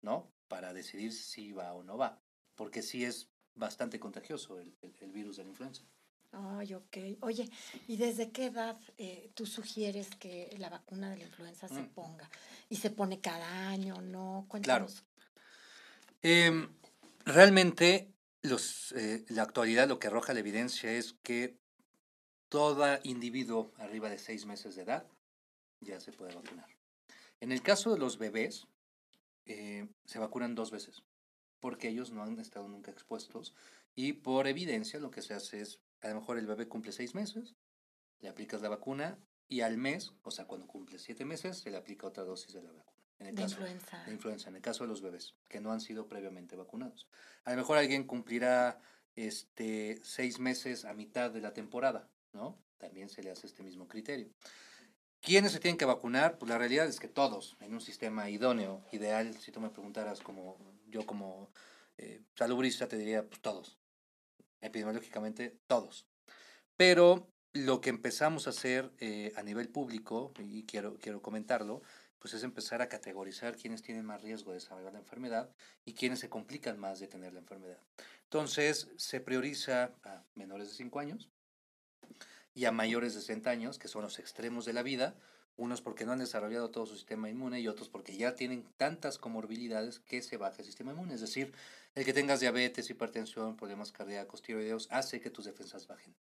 ¿no? Para decidir si va o no va. Porque sí es bastante contagioso el, el, el virus de la influenza. Ay, ok. Oye, ¿y desde qué edad eh, tú sugieres que la vacuna de la influenza se mm. ponga? ¿Y se pone cada año, no? Cuéntanos. Claro. Eh, realmente, los, eh, la actualidad lo que arroja la evidencia es que todo individuo arriba de seis meses de edad ya se puede vacunar. En el caso de los bebés, eh, se vacunan dos veces, porque ellos no han estado nunca expuestos y por evidencia lo que se hace es a lo mejor el bebé cumple seis meses, le aplicas la vacuna y al mes, o sea, cuando cumple siete meses, se le aplica otra dosis de la vacuna. En el de caso, influenza. De influenza, en el caso de los bebés, que no han sido previamente vacunados. A lo mejor alguien cumplirá este, seis meses a mitad de la temporada, ¿no? También se le hace este mismo criterio. ¿Quiénes se tienen que vacunar? Pues la realidad es que todos, en un sistema idóneo, ideal, si tú me preguntaras como yo como eh, salubrista te diría, pues todos, epidemiológicamente todos. Pero lo que empezamos a hacer eh, a nivel público, y quiero, quiero comentarlo, pues es empezar a categorizar quiénes tienen más riesgo de desarrollar la enfermedad y quiénes se complican más de tener la enfermedad. Entonces, se prioriza a menores de 5 años y a mayores de 60 años, que son los extremos de la vida, unos porque no han desarrollado todo su sistema inmune y otros porque ya tienen tantas comorbilidades que se baja el sistema inmune. Es decir, el que tengas diabetes, hipertensión, problemas cardíacos, tiroideos, hace que tus defensas bajen.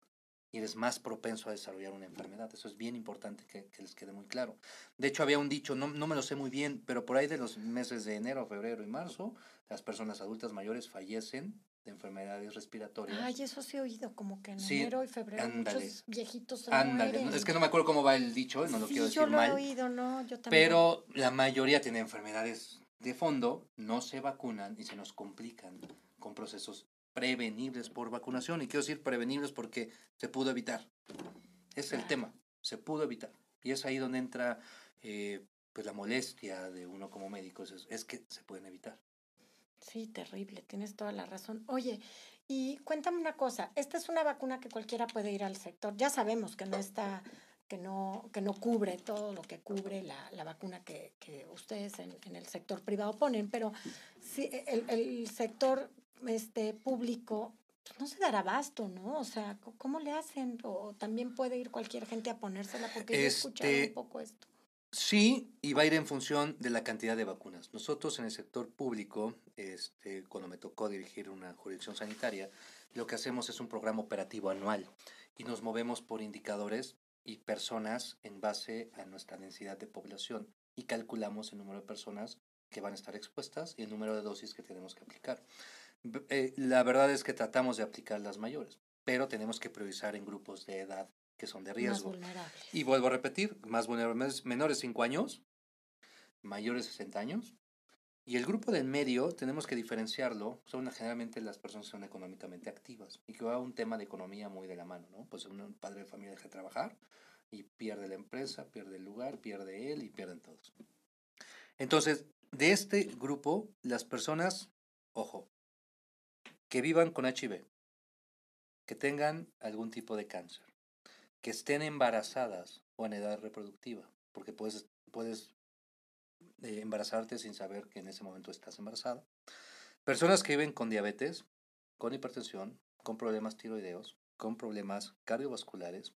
Y eres más propenso a desarrollar una enfermedad. Eso es bien importante que, les quede muy claro. De hecho, había un dicho, no, no me lo sé muy bien, pero por ahí de los meses de enero, febrero y marzo, las personas adultas mayores fallecen de enfermedades respiratorias. Ay, eso sí he oído, como que en enero y febrero muchos viejitos se ándale. mueren. Es que no me acuerdo cómo va el dicho, no lo sí, quiero decir yo lo mal. he oído, no, yo también. Pero la mayoría tiene enfermedades de fondo, no se vacunan y se nos complican con procesos prevenibles por vacunación. Y quiero decir prevenibles porque se pudo evitar. Es el tema, se pudo evitar. Y es ahí donde entra eh, pues la molestia de uno como médico, es, es que se pueden evitar. Sí, terrible, tienes toda la razón. Oye, y cuéntame una cosa, esta es una vacuna que cualquiera puede ir al sector. Ya sabemos que no está, que no, que no cubre todo lo que cubre la, la vacuna que, que ustedes en, en, el sector privado ponen, pero sí, el, el sector este, público pues, no se dará abasto, ¿no? O sea, ¿cómo le hacen? O también puede ir cualquier gente a ponérsela, porque este, yo he escuchado un poco esto. Sí, y va a ir en función de la cantidad de vacunas. Nosotros en el sector público, este, cuando me tocó dirigir una jurisdicción sanitaria, lo que hacemos es un programa operativo anual y nos movemos por indicadores y personas en base a nuestra densidad de población y calculamos el número de personas que van a estar expuestas y el número de dosis que tenemos que aplicar. Eh, la verdad es que tratamos de aplicar las mayores, pero tenemos que priorizar en grupos de edad que son de riesgo. Y vuelvo a repetir, más vulnerables, menores 5 años, mayores 60 años. Y el grupo del medio tenemos que diferenciarlo, son generalmente las personas que son económicamente activas y que va un tema de economía muy de la mano, ¿no? Pues un padre de familia deja de trabajar y pierde la empresa, pierde el lugar, pierde él y pierden todos. Entonces, de este grupo, las personas, ojo, que vivan con HIV, que tengan algún tipo de cáncer, que estén embarazadas o en edad reproductiva, porque puedes, puedes eh, embarazarte sin saber que en ese momento estás embarazada. Personas que viven con diabetes, con hipertensión, con problemas tiroideos, con problemas cardiovasculares,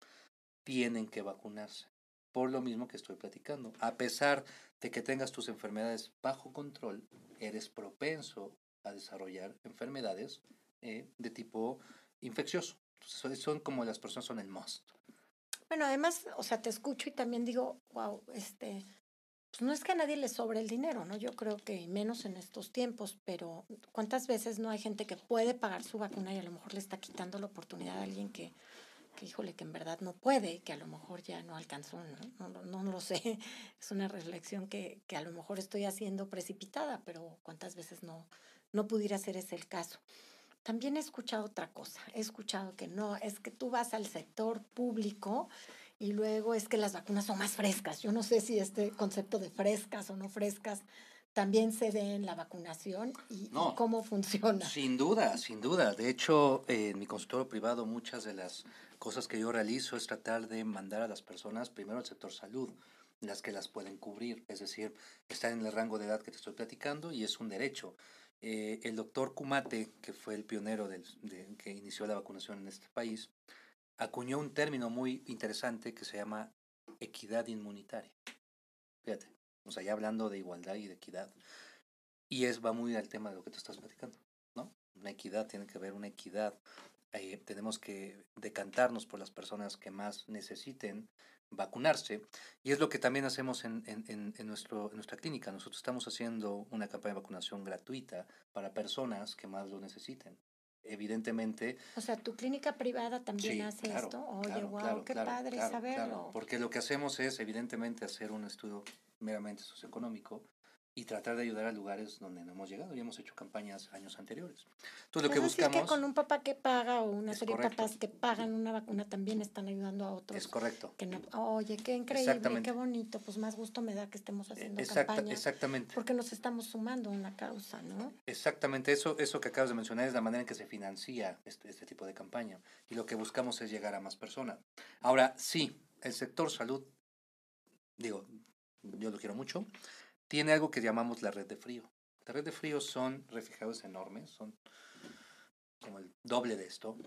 tienen que vacunarse. Por lo mismo que estoy platicando. A pesar de que tengas tus enfermedades bajo control, eres propenso a desarrollar enfermedades eh, de tipo infeccioso. Entonces, son como las personas son el must. Bueno, además, o sea, te escucho y también digo, wow, este, pues no es que a nadie le sobre el dinero, ¿no? Yo creo que menos en estos tiempos, pero ¿cuántas veces no hay gente que puede pagar su vacuna y a lo mejor le está quitando la oportunidad a alguien que, que híjole, que en verdad no puede, que a lo mejor ya no alcanzó, ¿no? No, no, no lo sé. Es una reflexión que, que, a lo mejor estoy haciendo precipitada, pero cuántas veces no, no pudiera ser ese el caso. También he escuchado otra cosa, he escuchado que no, es que tú vas al sector público y luego es que las vacunas son más frescas. Yo no sé si este concepto de frescas o no frescas también se ve en la vacunación y, cómo funciona. Sin duda, sin duda. De hecho, en mi consultorio privado muchas de las cosas que yo realizo es tratar de mandar a las personas primero al sector salud, las que las pueden cubrir, es decir, están en el rango de edad que te estoy platicando y es un derecho. Eh, el doctor Kumate, que fue el pionero del, de, que inició la vacunación en este país, acuñó un término muy interesante que se llama equidad inmunitaria. Fíjate, o sea, ya hablando de igualdad y de equidad. Y es, va muy al tema de lo que tú estás platicando, ¿no? Una equidad tiene que haber una equidad. Eh, tenemos que decantarnos por las personas que más necesiten vacunarse. Y es lo que también hacemos en, en, en, nuestro, en nuestra clínica. Nosotros estamos haciendo una campaña de vacunación gratuita para personas que más lo necesiten. Evidentemente. O sea, tu clínica privada también hace esto. Oye, wow, qué padre saberlo. Porque lo que hacemos es, evidentemente, hacer un estudio meramente socioeconómico y tratar de ayudar a lugares donde no hemos llegado y hemos hecho campañas años anteriores. Entonces, lo que buscamos... que con un papá que paga o una serie de papás que pagan una vacuna también están ayudando a otros. Es correcto. Que no, oye, qué increíble, qué bonito, pues más gusto me da que estemos haciendo campaña. Exactamente. Porque nos estamos sumando a una causa, ¿no? Exactamente, eso, eso que acabas de mencionar es la manera en que se financia este, este tipo de campaña y lo que buscamos es llegar a más personas. Ahora, sí, el sector salud, digo, yo lo quiero mucho, tiene algo que llamamos la red de frío. La red de frío son refrigeradores enormes, son como el doble de esto,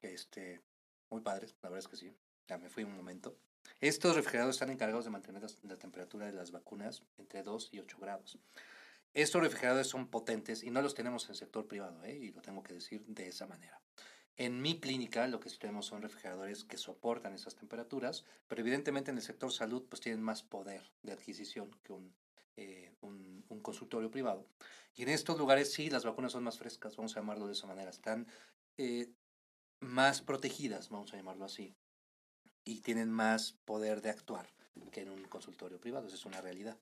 este, muy padres, la verdad es que sí, ya me fui un momento. Estos refrigeradores están encargados de mantener la, temperatura de las vacunas entre 2 y 8 grados. Estos refrigeradores son potentes y no los tenemos en el sector privado, ¿eh? y lo tengo que decir de esa manera. En mi clínica lo que tenemos son refrigeradores que soportan esas temperaturas, pero evidentemente en el sector salud pues tienen más poder de adquisición que un eh, un, consultorio privado. Y en estos lugares sí, las vacunas son más frescas, vamos a llamarlo de esa manera, están eh, más protegidas, vamos a llamarlo así, y tienen más poder de actuar que en un consultorio privado, esa es una realidad.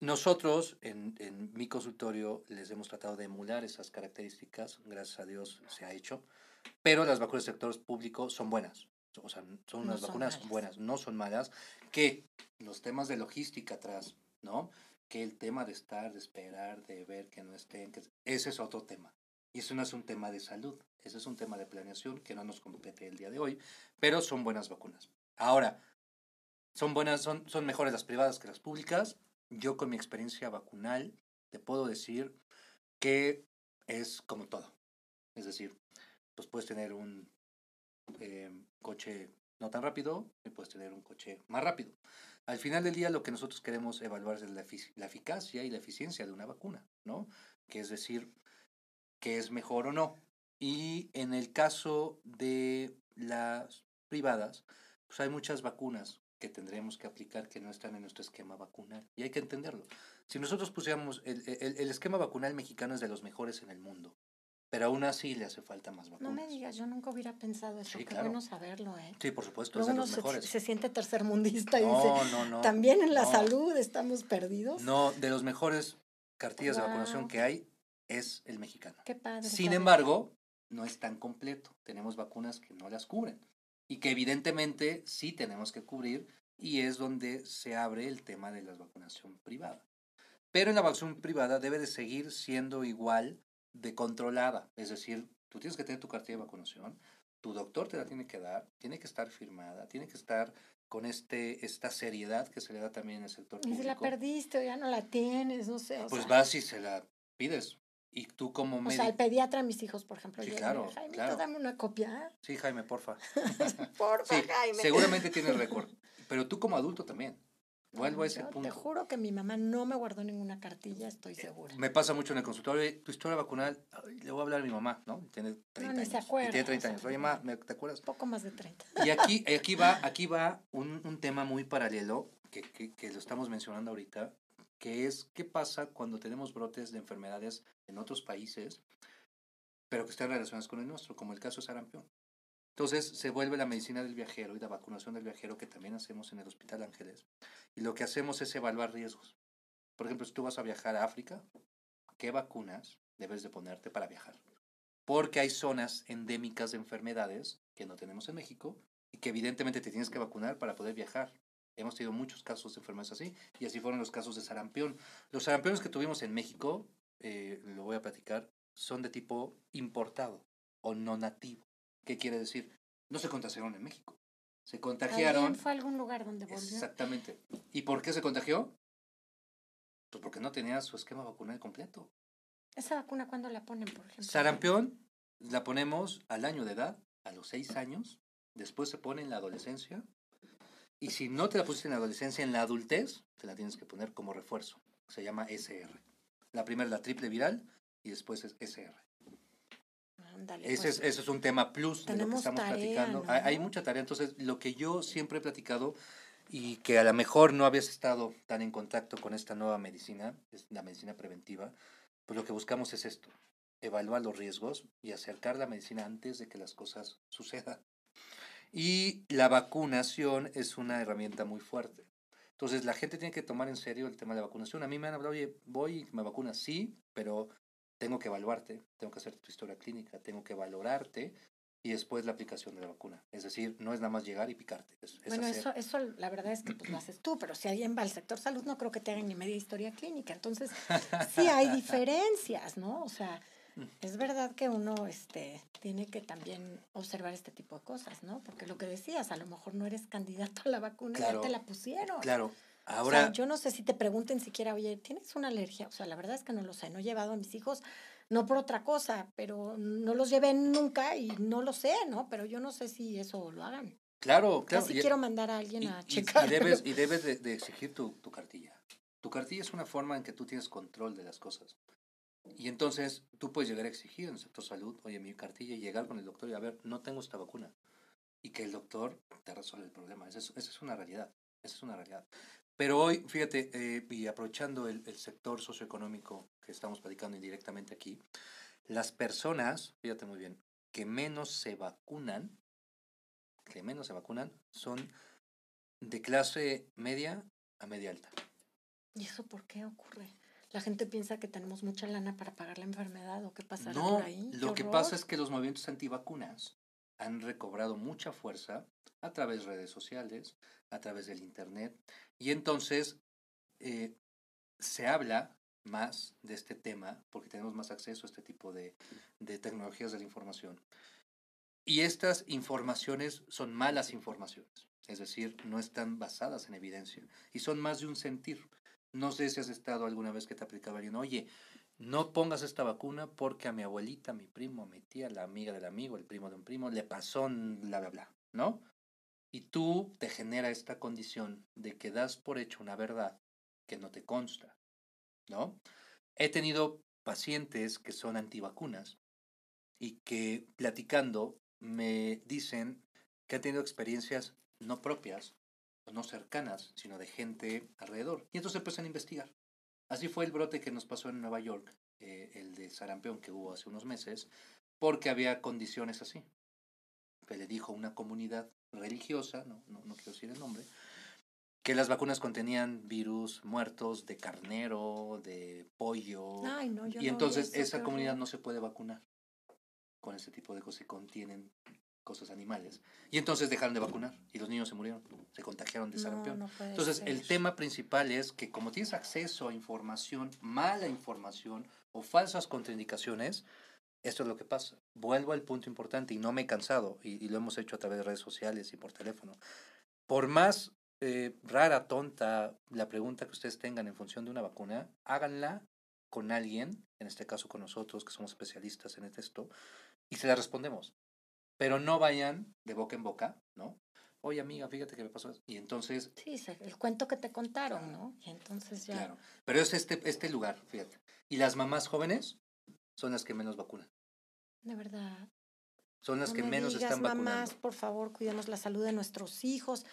Nosotros en, en, mi consultorio les hemos tratado de emular esas características, gracias a Dios se ha hecho, pero las vacunas del sector público son buenas, o sea, son unas vacunas buenas, no son malas, que los temas de logística atrás, ¿no? Que el tema de estar, de esperar, de ver que no estén, ese es otro tema. Y eso no es un tema de salud, ese es un tema de planeación que no nos compete el día de hoy, pero son buenas vacunas. Ahora, son buenas, son, son mejores las privadas que las públicas. Yo con mi experiencia vacunal te puedo decir que es como todo. Es decir, pues puedes tener un eh, coche no tan rápido y puedes tener un coche más rápido. Al final del día lo que nosotros queremos evaluar es la, eficacia y la eficiencia de una vacuna, ¿no? Que es decir, que es mejor o no. Y en el caso de las privadas, pues hay muchas vacunas que tendremos que aplicar que no están en nuestro esquema vacunal. Y hay que entenderlo. Si nosotros pusiéramos, el, el, esquema vacunal mexicano es de los mejores en el mundo, pero aún así le hace falta más vacunas. No me digas, yo nunca hubiera pensado eso. Sí, Qué bueno saberlo, ¿eh? Sí, por supuesto, es de los se, mejores. Se, siente tercermundista y dice, no, no, también en la salud estamos perdidos. No, de los mejores cartillas de vacunación que hay es el mexicano. Qué padre. Sin embargo, no es tan completo. Tenemos vacunas que no las cubren y que evidentemente sí tenemos que cubrir y es donde se abre el tema de la vacunación privada. Pero en la vacunación privada debe de seguir siendo igual de controlada, es decir, tú tienes que tener tu cartilla de vacunación, tu doctor te la tiene que dar, tiene que estar firmada, tiene que estar con este esta seriedad que se le da también en el sector público. Y si la perdiste o ya no la tienes, no sé. pues vas y se la pides. Y tú como médico... O sea, el pediatra a mis hijos, por ejemplo. Sí, claro, Jaime, claro. dame una copia. Sí, Jaime, porfa. porfa, sí, Jaime. Seguramente tiene récord. Pero tú como adulto también. Vuelvo a ese punto. Te juro que mi mamá no me guardó ninguna cartilla, estoy segura. Me pasa mucho en el consultorio, tu historia vacunal, le voy a hablar a mi mamá, ¿no? Tiene 30 no, ni Se acuerda, tiene 30 años. Oye, mamá, ¿te acuerdas? Poco más de 30. Y aquí, aquí va, aquí va un, un tema muy paralelo que, que, que, lo estamos mencionando ahorita, que es qué pasa cuando tenemos brotes de enfermedades en otros países, pero que están relacionadas con el nuestro, como el caso de sarampión. Entonces se vuelve la medicina del viajero y la vacunación del viajero que también hacemos en el Hospital Ángeles. Y lo que hacemos es evaluar riesgos. Por ejemplo, si tú vas a viajar a África, ¿qué vacunas debes de ponerte para viajar? Porque hay zonas endémicas de enfermedades que no tenemos en México y que evidentemente te tienes que vacunar para poder viajar. Hemos tenido muchos casos de enfermedades así y así fueron los casos de sarampión. Los sarampiones que tuvimos en México, eh, lo voy a platicar, son de tipo importado o no nativo. ¿Qué quiere decir? No se contagiaron en México. Se contagiaron. fue a algún lugar donde volvió. Exactamente. ¿Y por qué se contagió? Pues porque no tenía su esquema vacunal completo. ¿Esa vacuna cuándo la ponen, por ejemplo? Sarampión la ponemos al año de edad, a los seis años. Después se pone en la adolescencia y si no te la pusiste en la adolescencia, en la adultez, te la tienes que poner como refuerzo. Se llama SR. La primera es la triple viral y después es SR. ese, pues, es, ese es un tema plus de lo que estamos platicando. Hay, mucha tarea. Entonces, lo que yo siempre he platicado y que a lo mejor no habías estado tan en contacto con esta nueva medicina, es la medicina preventiva, pues lo que buscamos es esto, evaluar los riesgos y acercar la medicina antes de que las cosas sucedan. Y la vacunación es una herramienta muy fuerte. Entonces la gente tiene que tomar en serio el tema de la vacunación. A mí me han hablado, oye, voy y me vacunas, sí, pero tengo que evaluarte, tengo que hacer tu historia clínica, tengo que valorarte y después la aplicación de la vacuna. Es decir, no es nada más llegar y picarte. bueno, eso, eso la verdad es que pues, lo haces tú, pero si alguien va al sector salud no creo que te hagan ni media historia clínica. Entonces, sí hay diferencias, ¿no? O sea, es verdad que uno este, tiene que también observar este tipo de cosas, ¿no? Porque lo que decías, a lo mejor no eres candidato a la vacuna y ya te la pusieron. Claro. Ahora, yo no sé si te pregunten siquiera, oye, ¿tienes una alergia? O sea, la verdad es que no lo sé. No he llevado a mis hijos, no por otra cosa, pero no los llevé nunca y no lo sé, ¿no? Pero yo no sé si eso lo hagan. Claro, claro. Casi quiero mandar a alguien a checar. Y debes, y debes de, de exigir tu, tu cartilla. Tu cartilla es una forma en que tú tienes control de las cosas. Y entonces tú puedes llegar a exigir en el sector salud, oye, mi cartilla, y llegar con el doctor y a ver, no tengo esta vacuna. Y que el doctor te resuelva el problema. Esa es, esa es una realidad. Esa es una realidad. Pero hoy, fíjate, eh, y aprovechando el, el, sector socioeconómico que estamos platicando indirectamente aquí, las personas, fíjate muy bien, que menos se vacunan, que menos se vacunan, son de clase media a media alta. ¿Y eso por qué ocurre? la gente piensa que tenemos mucha lana para pagar la enfermedad o qué pasa no, por ahí. Lo que pasa es que los movimientos antivacunas han recobrado mucha fuerza a través de redes sociales, a través del Internet, y entonces eh, se habla más de este tema porque tenemos más acceso a este tipo de, de tecnologías de la información. Y estas informaciones son malas informaciones, es decir, no están basadas en evidencia y son más de un sentir. No sé si has estado alguna vez que te aplicaba alguien, oye, no pongas esta vacuna porque a mi abuelita, a mi primo, a mi tía, la amiga del amigo, el primo de un primo, le pasó bla, bla, bla, ¿no? Y tú te genera esta condición de que das por hecho una verdad que no te consta, ¿no? He tenido pacientes que son antivacunas y que platicando me dicen que han tenido experiencias no propias, no cercanas, sino de gente alrededor. Y entonces empiezan a investigar. Así fue el brote que nos pasó en Nueva York, eh, el de sarampión que hubo hace unos meses, porque había condiciones así. Que le dijo una comunidad religiosa, no, no, no quiero decir el nombre, que las vacunas contenían virus muertos de carnero, de pollo. Ay, no, yo y entonces esa comunidad no se puede vacunar con ese tipo de cosas que contienen cosas animales. Y entonces dejaron de vacunar y los niños se murieron, se contagiaron de sarampión. no entonces el tema principal es que como tienes acceso a información, mala información o falsas contraindicaciones, esto es lo que pasa. Vuelvo al punto importante y no me he cansado, y, y lo hemos hecho a través de redes sociales y por teléfono. Por más eh, rara, tonta la pregunta que ustedes tengan en función de una vacuna, háganla con alguien, en este caso con nosotros, que somos especialistas en esto, y se la respondemos. Pero no vayan de boca en boca, ¿no? Oye, amiga, fíjate que me pasó. esto". Y entonces, Sí, el cuento que te contaron, ¿no? Y entonces ya. claro. Pero es este, este lugar, fíjate. Y las mamás jóvenes son las que menos vacunan. De verdad. Son las no que me menos digas, están vacunando. mamás, por favor, cuidemos la salud de nuestros hijos.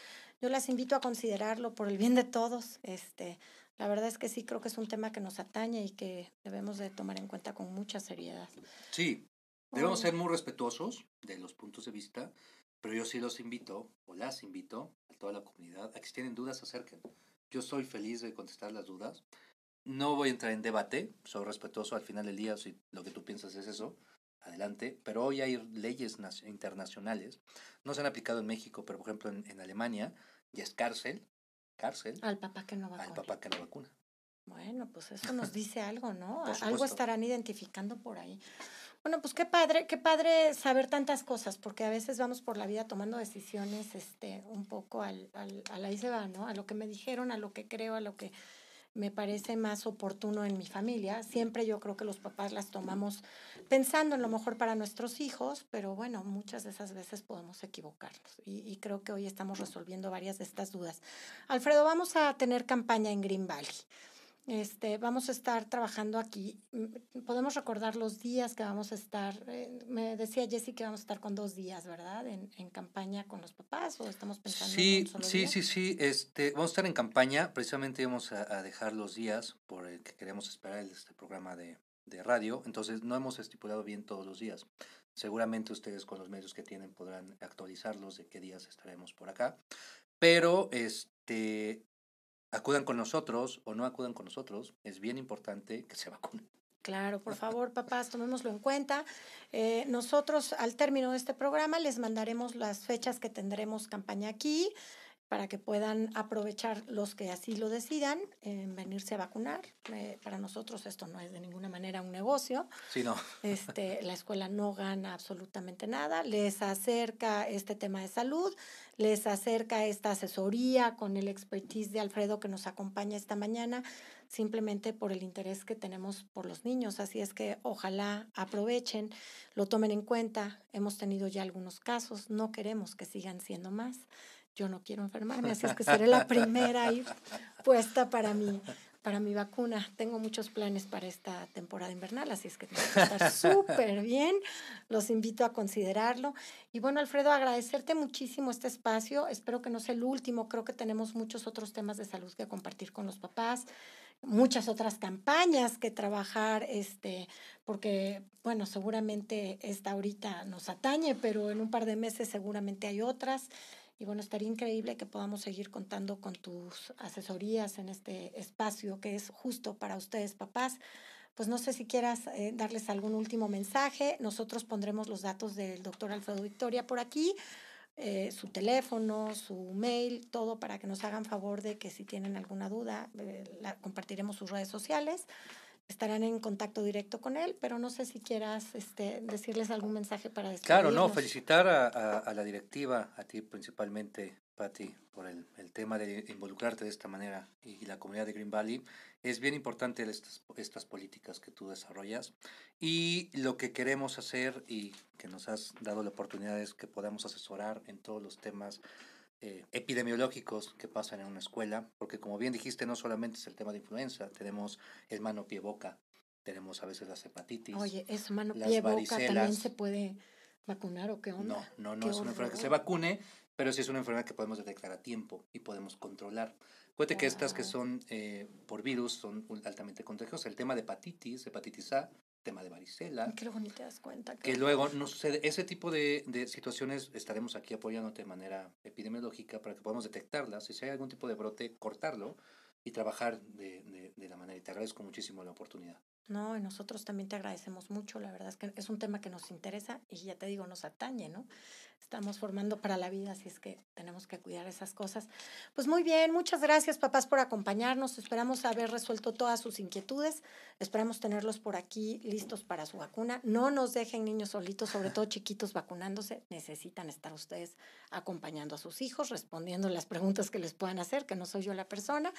Yo las invito a considerarlo por el bien de todos. Este, la verdad es que sí creo que es un tema que nos atañe y que debemos de tomar en cuenta con mucha seriedad. Sí, debemos ser muy respetuosos de los puntos de vista, pero yo sí los invito, o las invito, a toda la comunidad, a que si tienen dudas, se acerquen. Yo soy feliz de contestar las dudas. No voy a entrar en debate, soy respetuoso al final del día, si lo que tú piensas es eso, adelante. Pero hoy hay leyes nac- internacionales, no se han aplicado en México, pero por ejemplo en, en Alemania ya es cárcel, cárcel, Al papá que no al vacuna. papá que no vacuna. Bueno, pues eso nos dice algo, ¿no? Algo estarán identificando por ahí. Bueno, pues qué padre, qué padre saber tantas cosas, porque a veces vamos por la vida tomando decisiones, este, un poco al, al, al ahí se va, ¿no? A lo que me dijeron, a lo que creo, a lo que me parece más oportuno en mi familia. Siempre yo creo que los papás las tomamos pensando en lo mejor para nuestros hijos, pero bueno, muchas de esas veces podemos equivocarnos. Y, y creo que hoy estamos resolviendo varias de estas dudas. Alfredo, vamos a tener campaña en Green Valley. Este, vamos a estar trabajando aquí. Mm, Podemos recordar los días que vamos a estar. eh, me decía Jessy que vamos a estar con dos días, ¿verdad? En, en campaña con los papás o estamos pensando en Sí, un solo sí, día? sí, sí. Este, vamos a estar en campaña. Precisamente vamos a, a dejar los días por el que queremos esperar el- este programa de, de radio. Entonces, no hemos estipulado bien todos los días. Seguramente ustedes con los medios que tienen podrán actualizarlos de qué días estaremos por acá. Pero, este, acudan con nosotros o no acudan con nosotros. Es bien importante que se vacunen. Claro, por favor, papás, tomémoslo en cuenta. Eh, nosotros, al término de este programa, les mandaremos las fechas que tendremos campaña aquí para que puedan aprovechar los que así lo decidan en venirse a vacunar. Eh, para nosotros esto no es de ninguna manera un negocio. Sí, no. Este, la escuela no gana absolutamente nada, les acerca este tema de salud, les acerca esta asesoría con el expertise de Alfredo que nos acompaña esta mañana, simplemente por el interés que tenemos por los niños. Así es que ojalá aprovechen, lo tomen en cuenta. Hemos tenido ya algunos casos, no queremos que sigan siendo más. Yo no quiero enfermarme, así es que seré la primera ahí puesta para mi, para mi vacuna. Tengo muchos planes para esta temporada invernal, así es que tengo que estar súper bien. Los invito a considerarlo. Y bueno, Alfredo, agradecerte muchísimo este espacio. Espero que no sea el último. Creo que tenemos muchos otros temas de salud que compartir con los papás, muchas otras campañas que trabajar, este, porque, bueno, seguramente esta ahorita nos atañe, pero en un par de meses seguramente hay otras. Y bueno, estaría increíble que podamos seguir contando con tus asesorías en este espacio que es justo para ustedes, papás. Pues no sé si quieras eh, darles algún último mensaje. Nosotros pondremos los datos del doctor Alfredo Victoria por aquí, eh, su teléfono, su mail, todo para que nos hagan favor de que si tienen alguna duda, eh, la, compartiremos sus redes sociales. Estarán en contacto directo con él, pero no sé si quieras este, decirles algún mensaje para despedirnos. Claro, no, felicitar a, a, a la directiva, a ti principalmente, Patti, por el, el tema de involucrarte de esta manera y la comunidad de Green Valley. Es bien importante estas, estas políticas que tú desarrollas y lo que queremos hacer y que nos has dado la oportunidad es que podamos asesorar en todos los temas eh, epidemiológicos que pasan en una escuela, porque como bien dijiste, no solamente es el tema de influenza, tenemos el mano, pie, boca, tenemos a veces las hepatitis. Oye, eso, mano, pie, boca, también se puede vacunar o qué onda. No, no, no es una enfermedad que se vacune, pero sí es una enfermedad que podemos detectar a tiempo y podemos controlar. Cuente que estas que son eh, por virus son altamente contagiosas. El tema de hepatitis, hepatitis A, tema de varicela. Qué bonito te das cuenta. Que, luego no sucede. Ese tipo de, de, situaciones estaremos aquí apoyándote de manera epidemiológica para que podamos detectarlas. Si hay algún tipo de brote, cortarlo y trabajar de, de, de la manera. Y te agradezco muchísimo la oportunidad. No, y nosotros también te agradecemos mucho. La verdad es que es un tema que nos interesa y ya te digo, nos atañe, ¿no? Estamos formando para la vida, así es que tenemos que cuidar esas cosas. Pues muy bien, muchas gracias papás por acompañarnos. Esperamos haber resuelto todas sus inquietudes. Esperamos tenerlos por aquí listos para su vacuna. No nos dejen niños solitos, sobre todo chiquitos vacunándose. Necesitan estar ustedes acompañando a sus hijos, respondiendo las preguntas que les puedan hacer, que no soy yo la persona.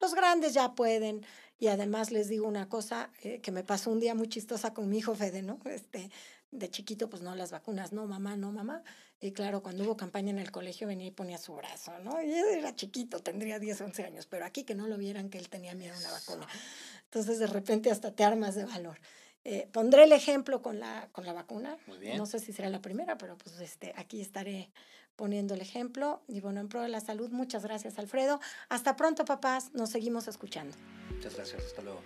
Los grandes ya pueden. Y además les digo una cosa eh, que me pasó un día muy chistosa con mi hijo Fede, ¿no? Este, de chiquito, pues no, las vacunas, no, mamá, no, mamá. Y claro, cuando hubo campaña en el colegio venía y ponía su brazo, ¿no? Y era chiquito, tendría 10, 11 años, pero aquí que no lo vieran que él tenía miedo a una vacuna. Entonces de repente hasta te armas de valor. Eh, pondré el ejemplo con la, con la vacuna. Muy bien. No sé si será la primera, pero pues este, aquí estaré poniendo el ejemplo. Y bueno, en pro de la salud, muchas gracias Alfredo. Hasta pronto, papás. Nos seguimos escuchando. Muchas gracias. Hasta luego.